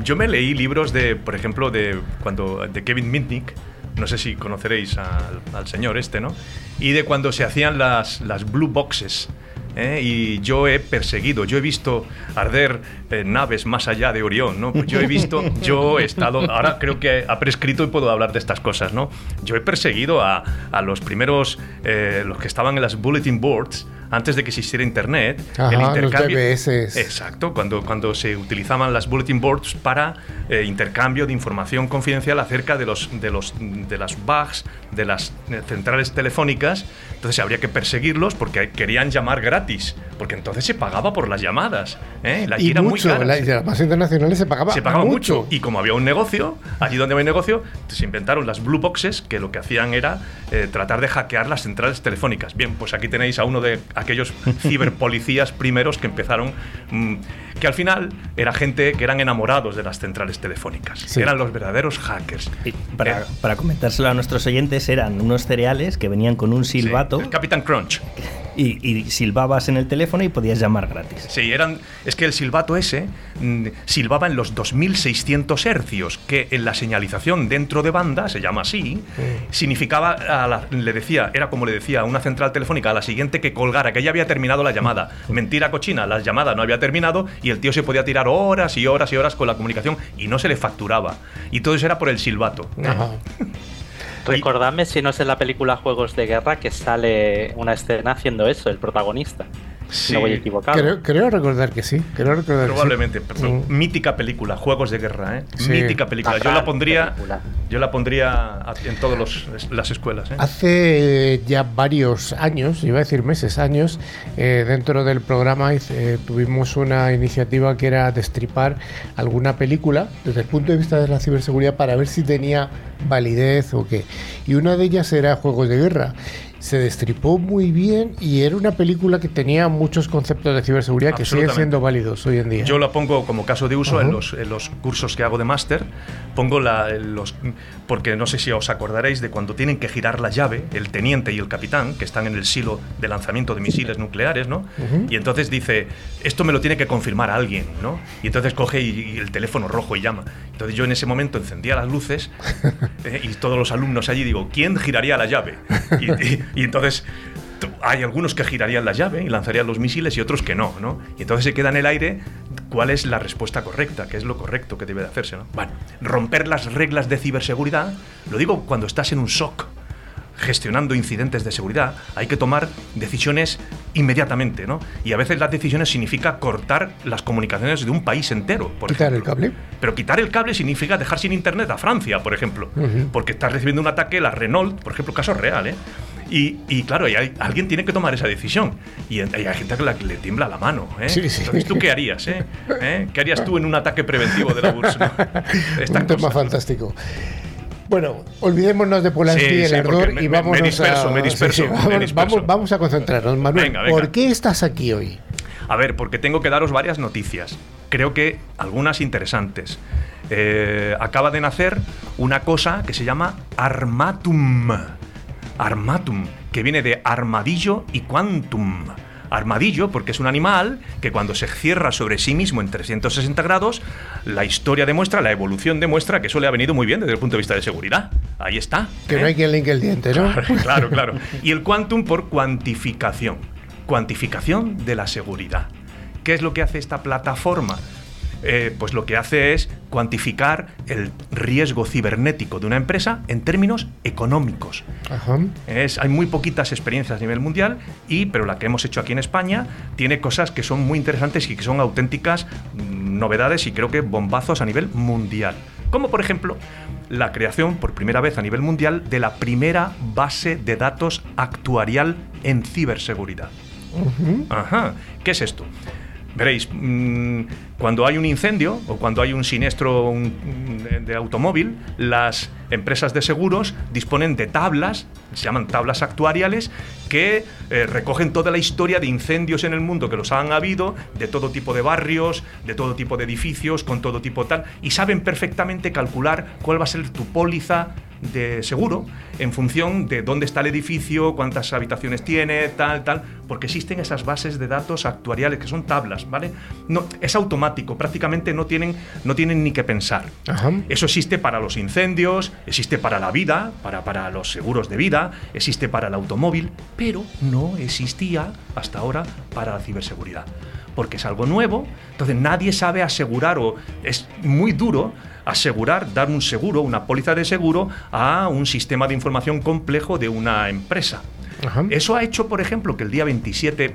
yo me leí libros de, por ejemplo, de cuando de Kevin Mitnick. No sé si conoceréis al, al señor este, ¿no? Y de cuando se hacían las, las blue boxes. ¿eh? Y yo he perseguido, yo he visto arder eh, naves más allá de Orión, ¿no? Pues yo he visto, yo he estado, ahora creo que ha prescrito y puedo hablar de estas cosas, ¿no? Yo he perseguido a, a los primeros, eh, los que estaban en las bulletin boards, antes de que existiera Internet. Ajá, los BBS. Exacto, cuando, cuando se utilizaban las bulletin boards para eh, intercambio de información confidencial acerca de, los, de, los, de las bugs, de las eh, centrales telefónicas. Entonces habría que perseguirlos porque querían llamar gratis, porque entonces se pagaba por las llamadas. ¿eh? La- Y era muy mucho, cara. la- y las más internacionales se pagaba, Se pagaba mucho. Y como había un negocio, allí donde había negocio, se inventaron las blue boxes, que lo que hacían era eh, tratar de hackear las centrales telefónicas. Bien, pues aquí tenéis a uno de aquellos ciberpolicías primeros que empezaron, mm, que al final era gente que eran enamorados de las centrales telefónicas. Sí. Eran los verdaderos hackers. Y Para, Eh, para comentárselo a nuestros oyentes, eran unos cereales que venían con un sí, silbato el Capitán Crunch. y, y silbabas en el teléfono y podías llamar gratis. Sí, eran, es que el silbato ese mm, silbaba en los 2600 hercios, que en la señalización dentro de banda, se llama así, significaba, a la- le decía, era como le decía a una central telefónica a la siguiente que colgara, que ya había terminado la llamada. Mentira cochina, la llamada no había terminado y el tío se podía tirar horas y horas y horas con la comunicación y no se le facturaba. Y todo eso era por el silbato. Ajá. Recordadme si no es en la película Juegos de Guerra que sale una escena haciendo eso, el protagonista. Sí. No voy equivocado. Creo, creo recordar que sí. Creo recordar que sí. Probablemente, pero Mm. mítica película, Juegos de Guerra, ¿eh? Sí. Mítica película. Yo la pondría, película. yo la pondría a- en todas las escuelas. ¿eh? Hace ya varios años, iba a decir meses, años, eh, dentro del programa eh, tuvimos una iniciativa que era destripar alguna película desde el punto de vista de la ciberseguridad para ver si tenía validez o qué. Y una de ellas era Juegos de Guerra. Se destripó muy bien y era una película que tenía muchos conceptos de ciberseguridad que siguen siendo válidos hoy en día. Yo la pongo como caso de uso Ajá. en, los, en los cursos que hago de máster. Pongo la, los. Porque no sé si os acordaréis de cuando tienen que girar la llave, el teniente y el capitán, que están en el silo de lanzamiento de misiles nucleares, ¿no? Ujú. Y entonces dice: Esto me lo tiene que confirmar alguien, ¿no? Y entonces coge y, y el teléfono rojo y llama. Entonces yo en ese momento encendía las luces eh, y todos los alumnos allí digo: ¿Quién giraría la llave? Y, y- y entonces hay algunos que girarían la llave y lanzarían los misiles y otros que no, ¿no? Y entonces se queda en el aire cuál es la respuesta correcta, qué es lo correcto que debe de hacerse, ¿no? Bueno, romper las reglas de ciberseguridad, lo digo cuando estás en un SOC gestionando incidentes de seguridad, hay que tomar decisiones inmediatamente, ¿no? Y a veces las decisiones significa cortar las comunicaciones de un país entero, por Quitar el ejemplo. cable. Pero quitar el cable significa dejar sin internet a Francia, por ejemplo. Ujú. Porque estás recibiendo un ataque, la Renault, por ejemplo, caso real, ¿eh? Y, y claro, y hay- alguien tiene que tomar esa decisión. Y hay gente que la- que le tiembla la mano. ¿eh? Sí, sí. Entonces, ¿tú qué harías? Eh? ¿Eh? ¿Qué harías tú en un ataque preventivo de la URSS? no? Un tema fantástico. Bueno, olvidémonos de Polanski Sí, y el sí, ardor me- y me- disperso, a... me disperso, me vamos, disperso. vamos- vamos a concentrarnos. Manuel, Venga, venga. ¿por qué estás aquí hoy? A ver, porque tengo que daros varias noticias. Creo que algunas interesantes. Eh, acaba de nacer una cosa que se llama Armatum. Armatum, que viene de armadillo y quantum. Armadillo, porque es un animal que cuando se cierra sobre sí mismo en 360 grados, la historia demuestra, la evolución demuestra que eso le ha venido muy bien desde el punto de vista de seguridad. Ahí está. Que ¿eh? no hay quien linke el diente, ¿no? Claro, claro. Y el quantum por cuantificación. Cuantificación de la seguridad. ¿Qué es lo que hace esta plataforma? Eh, pues lo que hace es cuantificar el riesgo cibernético de una empresa en términos económicos. Ajá. Es- hay muy poquitas experiencias a nivel mundial, y, pero la que hemos hecho aquí en España tiene cosas que son muy interesantes y que son auténticas mm, novedades y creo que bombazos a nivel mundial. Como por ejemplo la creación por primera vez a nivel mundial de la primera base de datos actuarial en ciberseguridad. Ajá. ¿Qué es esto? Veréis, mm, cuando hay un incendio o cuando hay un siniestro de automóvil, las empresas de seguros disponen de tablas, se llaman tablas actuariales, que eh, recogen toda la historia de incendios en el mundo que los han habido, de todo tipo de barrios, de todo tipo de edificios, con todo tipo tal, y saben perfectamente calcular cuál va a ser tu póliza de seguro en función de dónde está el edificio, cuántas habitaciones tiene, tal, tal, porque existen esas bases de datos actuariales que son tablas, ¿vale? No, es automático, prácticamente no tienen, no tienen ni que pensar. Ajá. Eso existe para los incendios, existe para la vida, para, para los seguros de vida, existe para el automóvil, pero no existía hasta ahora para la ciberseguridad. Porque es algo nuevo, entonces nadie sabe asegurar o es muy duro asegurar, dar un seguro, una póliza de seguro a un sistema de información complejo de una empresa. Ajá. Eso ha hecho, por ejemplo, que el día 27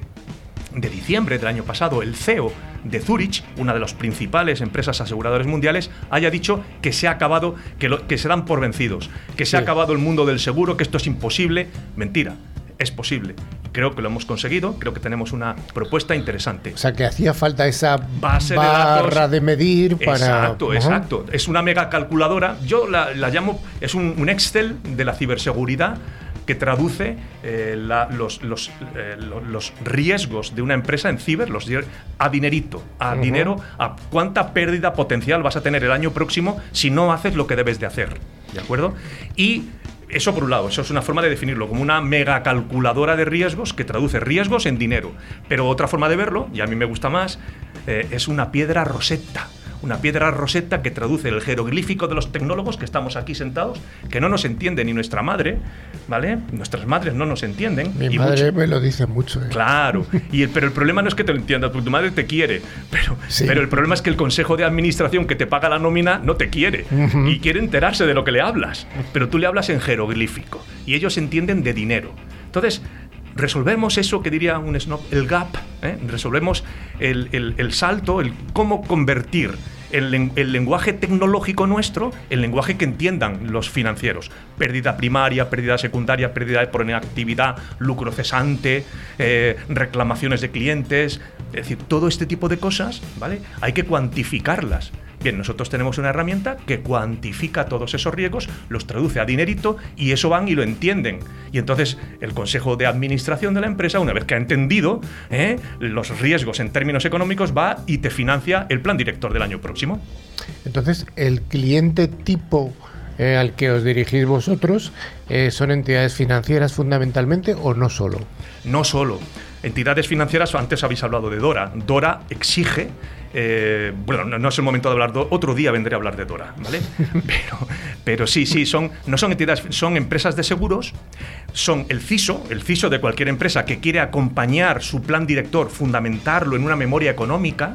de diciembre del año pasado, el CEO de Zurich, una de las principales empresas aseguradoras mundiales, haya dicho que se ha acabado, que, lo- que se dan por vencidos, que se ha acabado el mundo del seguro, que esto es imposible. Mentira, es posible. Creo que lo hemos conseguido, creo que tenemos una propuesta interesante. O sea, que hacía falta esa Base de barra datos. de medir para... Exacto, Ajá. exacto. Es una mega calculadora. Yo la, la llamo, es un, un Excel de la ciberseguridad que traduce eh, la- los, los, eh, lo- los riesgos de una empresa en ciber los, a dinerito, a dinero, a cuánta pérdida potencial vas a tener el año próximo si no haces lo que debes de hacer. ¿De acuerdo? Y eso por un lado, eso es una forma de definirlo, como una mega calculadora de riesgos que traduce riesgos en dinero. Pero otra forma de verlo, y a mí me gusta más, eh, es una piedra rosetta. Una piedra rosetta que traduce el jeroglífico de los tecnólogos que estamos aquí sentados, que no nos entiende ni nuestra madre, ¿vale? Nuestras madres no nos entienden. Mi y madre mucho- me lo dice mucho. ¿eh? Claro, y el- pero el problema no es que te lo entienda, tu madre te quiere, pero, Sí. pero el problema es que el consejo de administración que te paga la nómina no te quiere y quiere enterarse de lo que le hablas, pero tú le hablas en jeroglífico y ellos entienden de dinero. Entonces, resolvemos eso que diría un snob, el gap, ¿eh? resolvemos el, el- el salto, el cómo convertir el, el lenguaje tecnológico nuestro en lenguaje que entiendan los financieros. Pérdida primaria, pérdida secundaria, pérdida por inactividad, lucro cesante, eh, reclamaciones de clientes, es decir, todo este tipo de cosas, ¿vale? Hay que cuantificarlas. Bien, nosotros tenemos una herramienta que cuantifica todos esos riesgos, los traduce a dinerito y eso van y lo entienden. Y entonces el consejo de administración de la empresa, una vez que ha entendido ¿eh? los riesgos en términos económicos, va y te financia el plan director del año próximo. Entonces, el cliente tipo eh, al que os dirigís vosotros eh, son entidades financieras fundamentalmente o no solo. No solo. Entidades financieras, antes habéis hablado de Dora. Dora exige. Eh, bueno, no, no es el momento de hablar, do- otro día vendré a hablar de Dora, ¿vale? Pero, pero sí, sí, son, no son entidades, son empresas de seguros, son el CISO, el CISO de cualquier empresa que quiere acompañar su plan director, fundamentarlo en una memoria económica,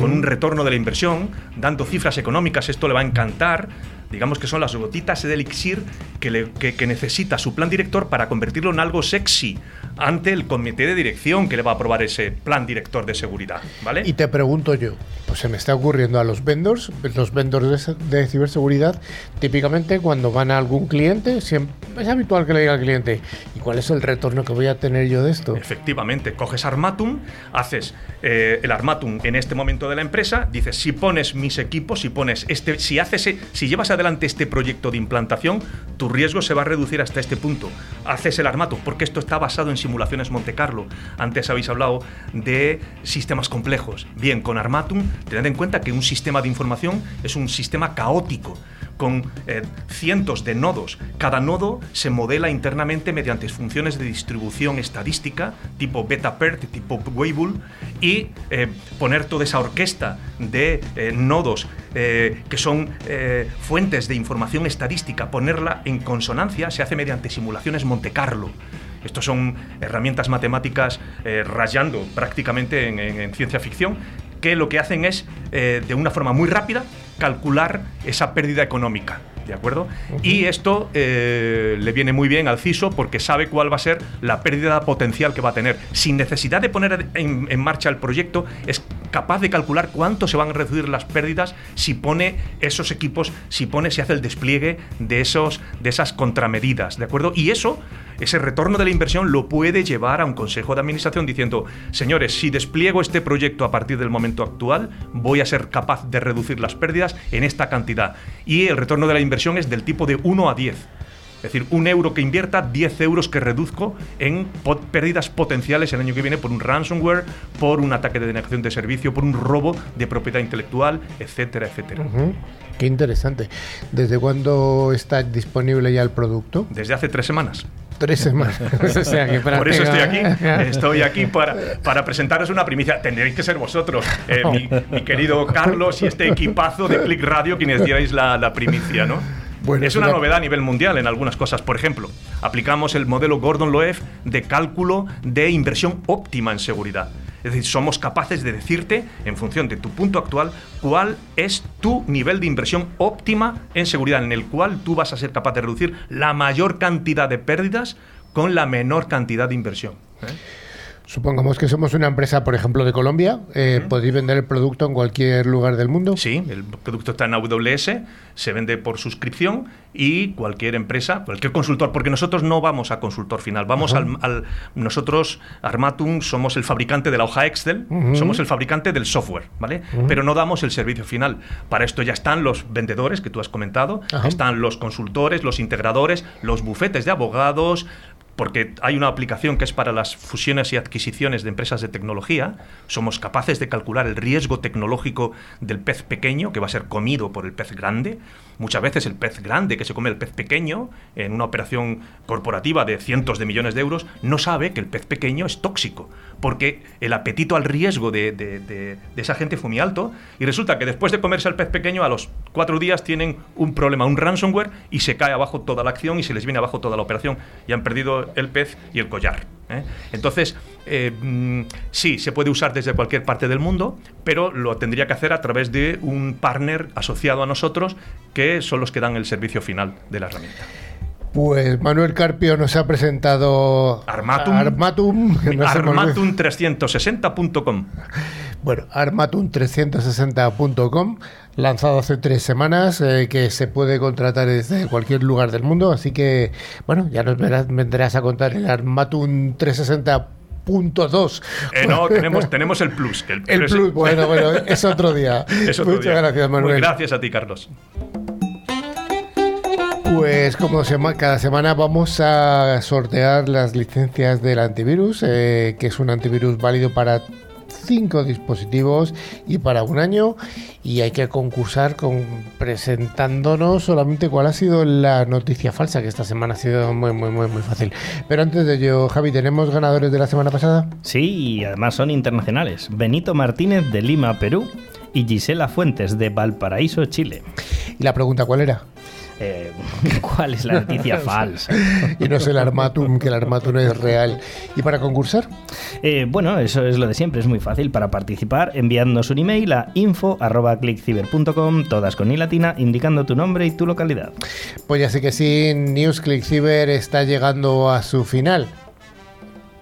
con un retorno de la inversión, dando cifras económicas, esto le va a encantar. Digamos que son las gotitas de elixir que, le- que- que necesita su plan director para convertirlo en algo sexy ante el comité de dirección que le va a aprobar ese plan director de seguridad. ¿Vale? Y te pregunto yo, pues se me está ocurriendo a los vendors, los vendors de, de ciberseguridad, típicamente cuando van a algún cliente, siempre, es habitual que le diga al cliente, ¿y cuál es el retorno que voy a tener yo de esto? Efectivamente, coges Armatum, haces eh, el Armatum en este momento de la empresa, dices, si pones mis equipos, si pones este, si haces, e- si llevas adelante este proyecto de implantación, tu riesgo se va a reducir hasta este punto. Haces el armato, porque esto está basado en simulaciones Monte Carlo. Antes habéis hablado de sistemas complejos. Bien, con Armatum, tened en cuenta que un sistema de información es un sistema caótico con eh, cientos de nodos. Cada nodo se modela internamente mediante funciones de distribución estadística, tipo beta-pert, tipo Weibull, y eh, poner toda esa orquesta de eh, nodos que son fuentes de información estadística, ponerla en consonancia, se hace mediante simulaciones Monte Carlo. Estos son herramientas matemáticas rayando prácticamente en, ciencia ficción que lo que hacen es, de una forma muy rápida, calcular esa pérdida económica. ¿De acuerdo? Y esto eh, le viene muy bien al CISO porque sabe cuál va a ser la pérdida potencial que va a tener. Sin necesidad de poner en, en, marcha el proyecto, es capaz de calcular cuánto se van a reducir las pérdidas si pone esos equipos, si pone, si hace el despliegue de, esos, de esas contramedidas. ¿De acuerdo? Y eso ese retorno de la inversión lo puede llevar a un consejo de administración diciendo, señores, si despliego este proyecto a partir del momento actual, voy a ser capaz de reducir las pérdidas en esta cantidad. Y el retorno de la inversión es del tipo de 1 a 10. Es decir, un euro que invierta, 10 euros que reduzco en pérdidas potenciales el año que viene por un ransomware, por un ataque de denegación de servicio, por un robo de propiedad intelectual, etcétera, etcétera. Qué interesante. ¿Desde cuándo está disponible ya el producto? Desde hace tres semanas. Tres semanas. Por eso estoy aquí. Estoy aquí para, para presentaros una primicia. Tendréis que ser vosotros, eh, mi, querido Carlos y este equipazo de Click Radio, quienes dierais la, la primicia, ¿no? es una novedad a nivel mundial en algunas cosas. Por ejemplo, aplicamos el modelo Gordon Loeb de cálculo de inversión óptima en seguridad. Es decir, somos capaces de decirte, en función de tu punto actual, cuál es tu nivel de inversión óptima en seguridad, en el cual tú vas a ser capaz de reducir la mayor cantidad de pérdidas con la menor cantidad de inversión. ¿eh? Supongamos que somos una empresa, por ejemplo, de Colombia. Eh, ¿Podéis vender el producto en cualquier lugar del mundo? Sí, el producto está en AWS, se vende por suscripción y cualquier empresa, cualquier consultor, porque nosotros no vamos a consultor final, vamos al, Nosotros, Armatum, somos el fabricante de la hoja Excel, somos el fabricante del software, ¿vale? Pero no damos el servicio final. Para esto ya están los vendedores que tú has comentado, están los consultores, los integradores, los bufetes de abogados, porque hay una aplicación que es para las fusiones y adquisiciones de empresas de tecnología, somos capaces de calcular el riesgo tecnológico del pez pequeño que va a ser comido por el pez grande. Muchas veces el pez grande que se come el pez pequeño en una operación corporativa de cientos de millones de euros no sabe que el pez pequeño es tóxico, porque el apetito al riesgo de, esa gente fue muy alto y resulta que después de comerse al pez pequeño a los cuatro días tienen un problema, un ransomware y se cae abajo toda la acción y se les viene abajo toda la operación y han perdido el pez y el collar. ¿eh? Entonces, eh, mm, sí, se puede usar desde cualquier parte del mundo, pero lo tendría que hacer a través de un partner asociado a nosotros, que son los que dan el servicio final de la herramienta. Pues Manuel Carpio nos ha presentado Armatum, Armatum, armatum360.com. Bueno, armatum360.com, lanzado hace tres semanas, eh, que se puede contratar desde cualquier lugar del mundo. Así que, bueno, ya nos vendrás a contar el Armatum 360.2. Eh, no, tenemos, tenemos el plus. el, plus, bueno, bueno, es otro día. Muchas gracias, Manuel. gracias a ti, Carlos. Pues como cada semana vamos a sortear las licencias del antivirus, eh, que es un antivirus válido para cinco dispositivos y para un año y hay que concursar con presentándonos solamente cuál ha sido la noticia falsa que esta semana ha sido muy muy muy muy fácil. Pero antes de ello, Javi, ¿tenemos ganadores de la semana pasada? Sí, y además son internacionales. Benito Martínez de Lima, Perú y Gisela Fuentes de Valparaíso, Chile. ¿Y la pregunta cuál era? Eh, cuál es la noticia falsa. y no es el armatum, que el armatum es real. ¿Y para concursar? Eh, bueno, eso es lo de siempre, es muy fácil. Para participar, enviándonos un email a info.clickciber.com, todas con i latina, indicando tu nombre y tu localidad. Pues ya sé que sí, News Clickciber está llegando a su final.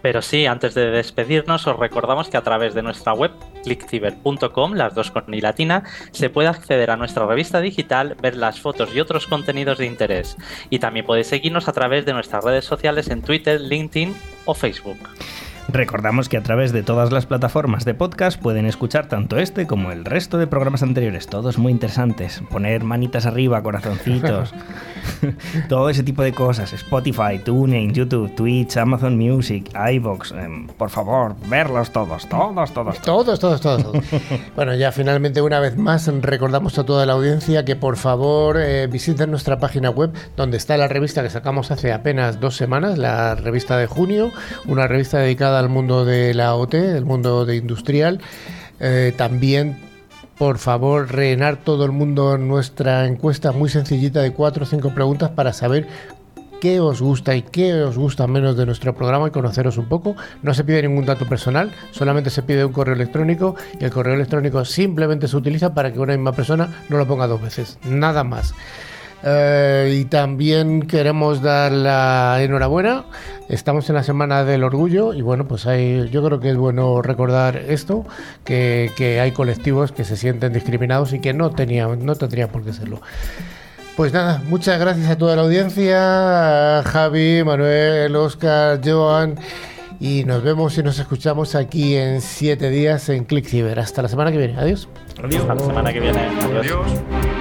Pero sí, antes de despedirnos, os recordamos que a través de nuestra web, clickciber.com, las dos con i latina, se puede acceder a nuestra revista digital, ver las fotos y otros contenidos de interés. Y también podéis seguirnos a través de nuestras redes sociales en Twitter, LinkedIn o Facebook. Recordamos que a través de todas las plataformas de podcast pueden escuchar tanto este como el resto de programas anteriores, todos muy interesantes. Poner manitas arriba, corazoncitos, todo ese tipo de cosas. Spotify, TuneIn, YouTube, Twitch, Amazon Music, iBox. Em, por favor, verlos todos, todos, todos. Todos, todos, todos. todos. bueno, ya finalmente una vez más recordamos a toda la audiencia que por favor eh, visiten nuestra página web donde está la revista que sacamos hace apenas dos semanas, la revista de junio, una revista dedicada al mundo de la OT, el mundo de industrial. Eh, también por favor, rellenar todo el mundo nuestra encuesta muy sencillita de cuatro o cinco preguntas para saber qué os gusta y qué os gusta menos de nuestro programa y conoceros un poco. No se pide ningún dato personal, solamente se pide un correo electrónico y el correo electrónico simplemente se utiliza para que una misma persona no lo ponga dos veces, nada más. Eh, y también queremos dar la enhorabuena. Estamos en la semana del orgullo y bueno, pues hay, yo creo que es bueno recordar esto, que, que hay colectivos que se sienten discriminados y que no tenían, no tendrían por qué serlo. Pues nada, muchas gracias a toda la audiencia, a Javi, Manuel, Oscar, Joan, y nos vemos y nos escuchamos aquí en siete días en ClickCiber. Hasta la semana que viene. Adiós. Hasta la semana que viene. Adiós. Adiós.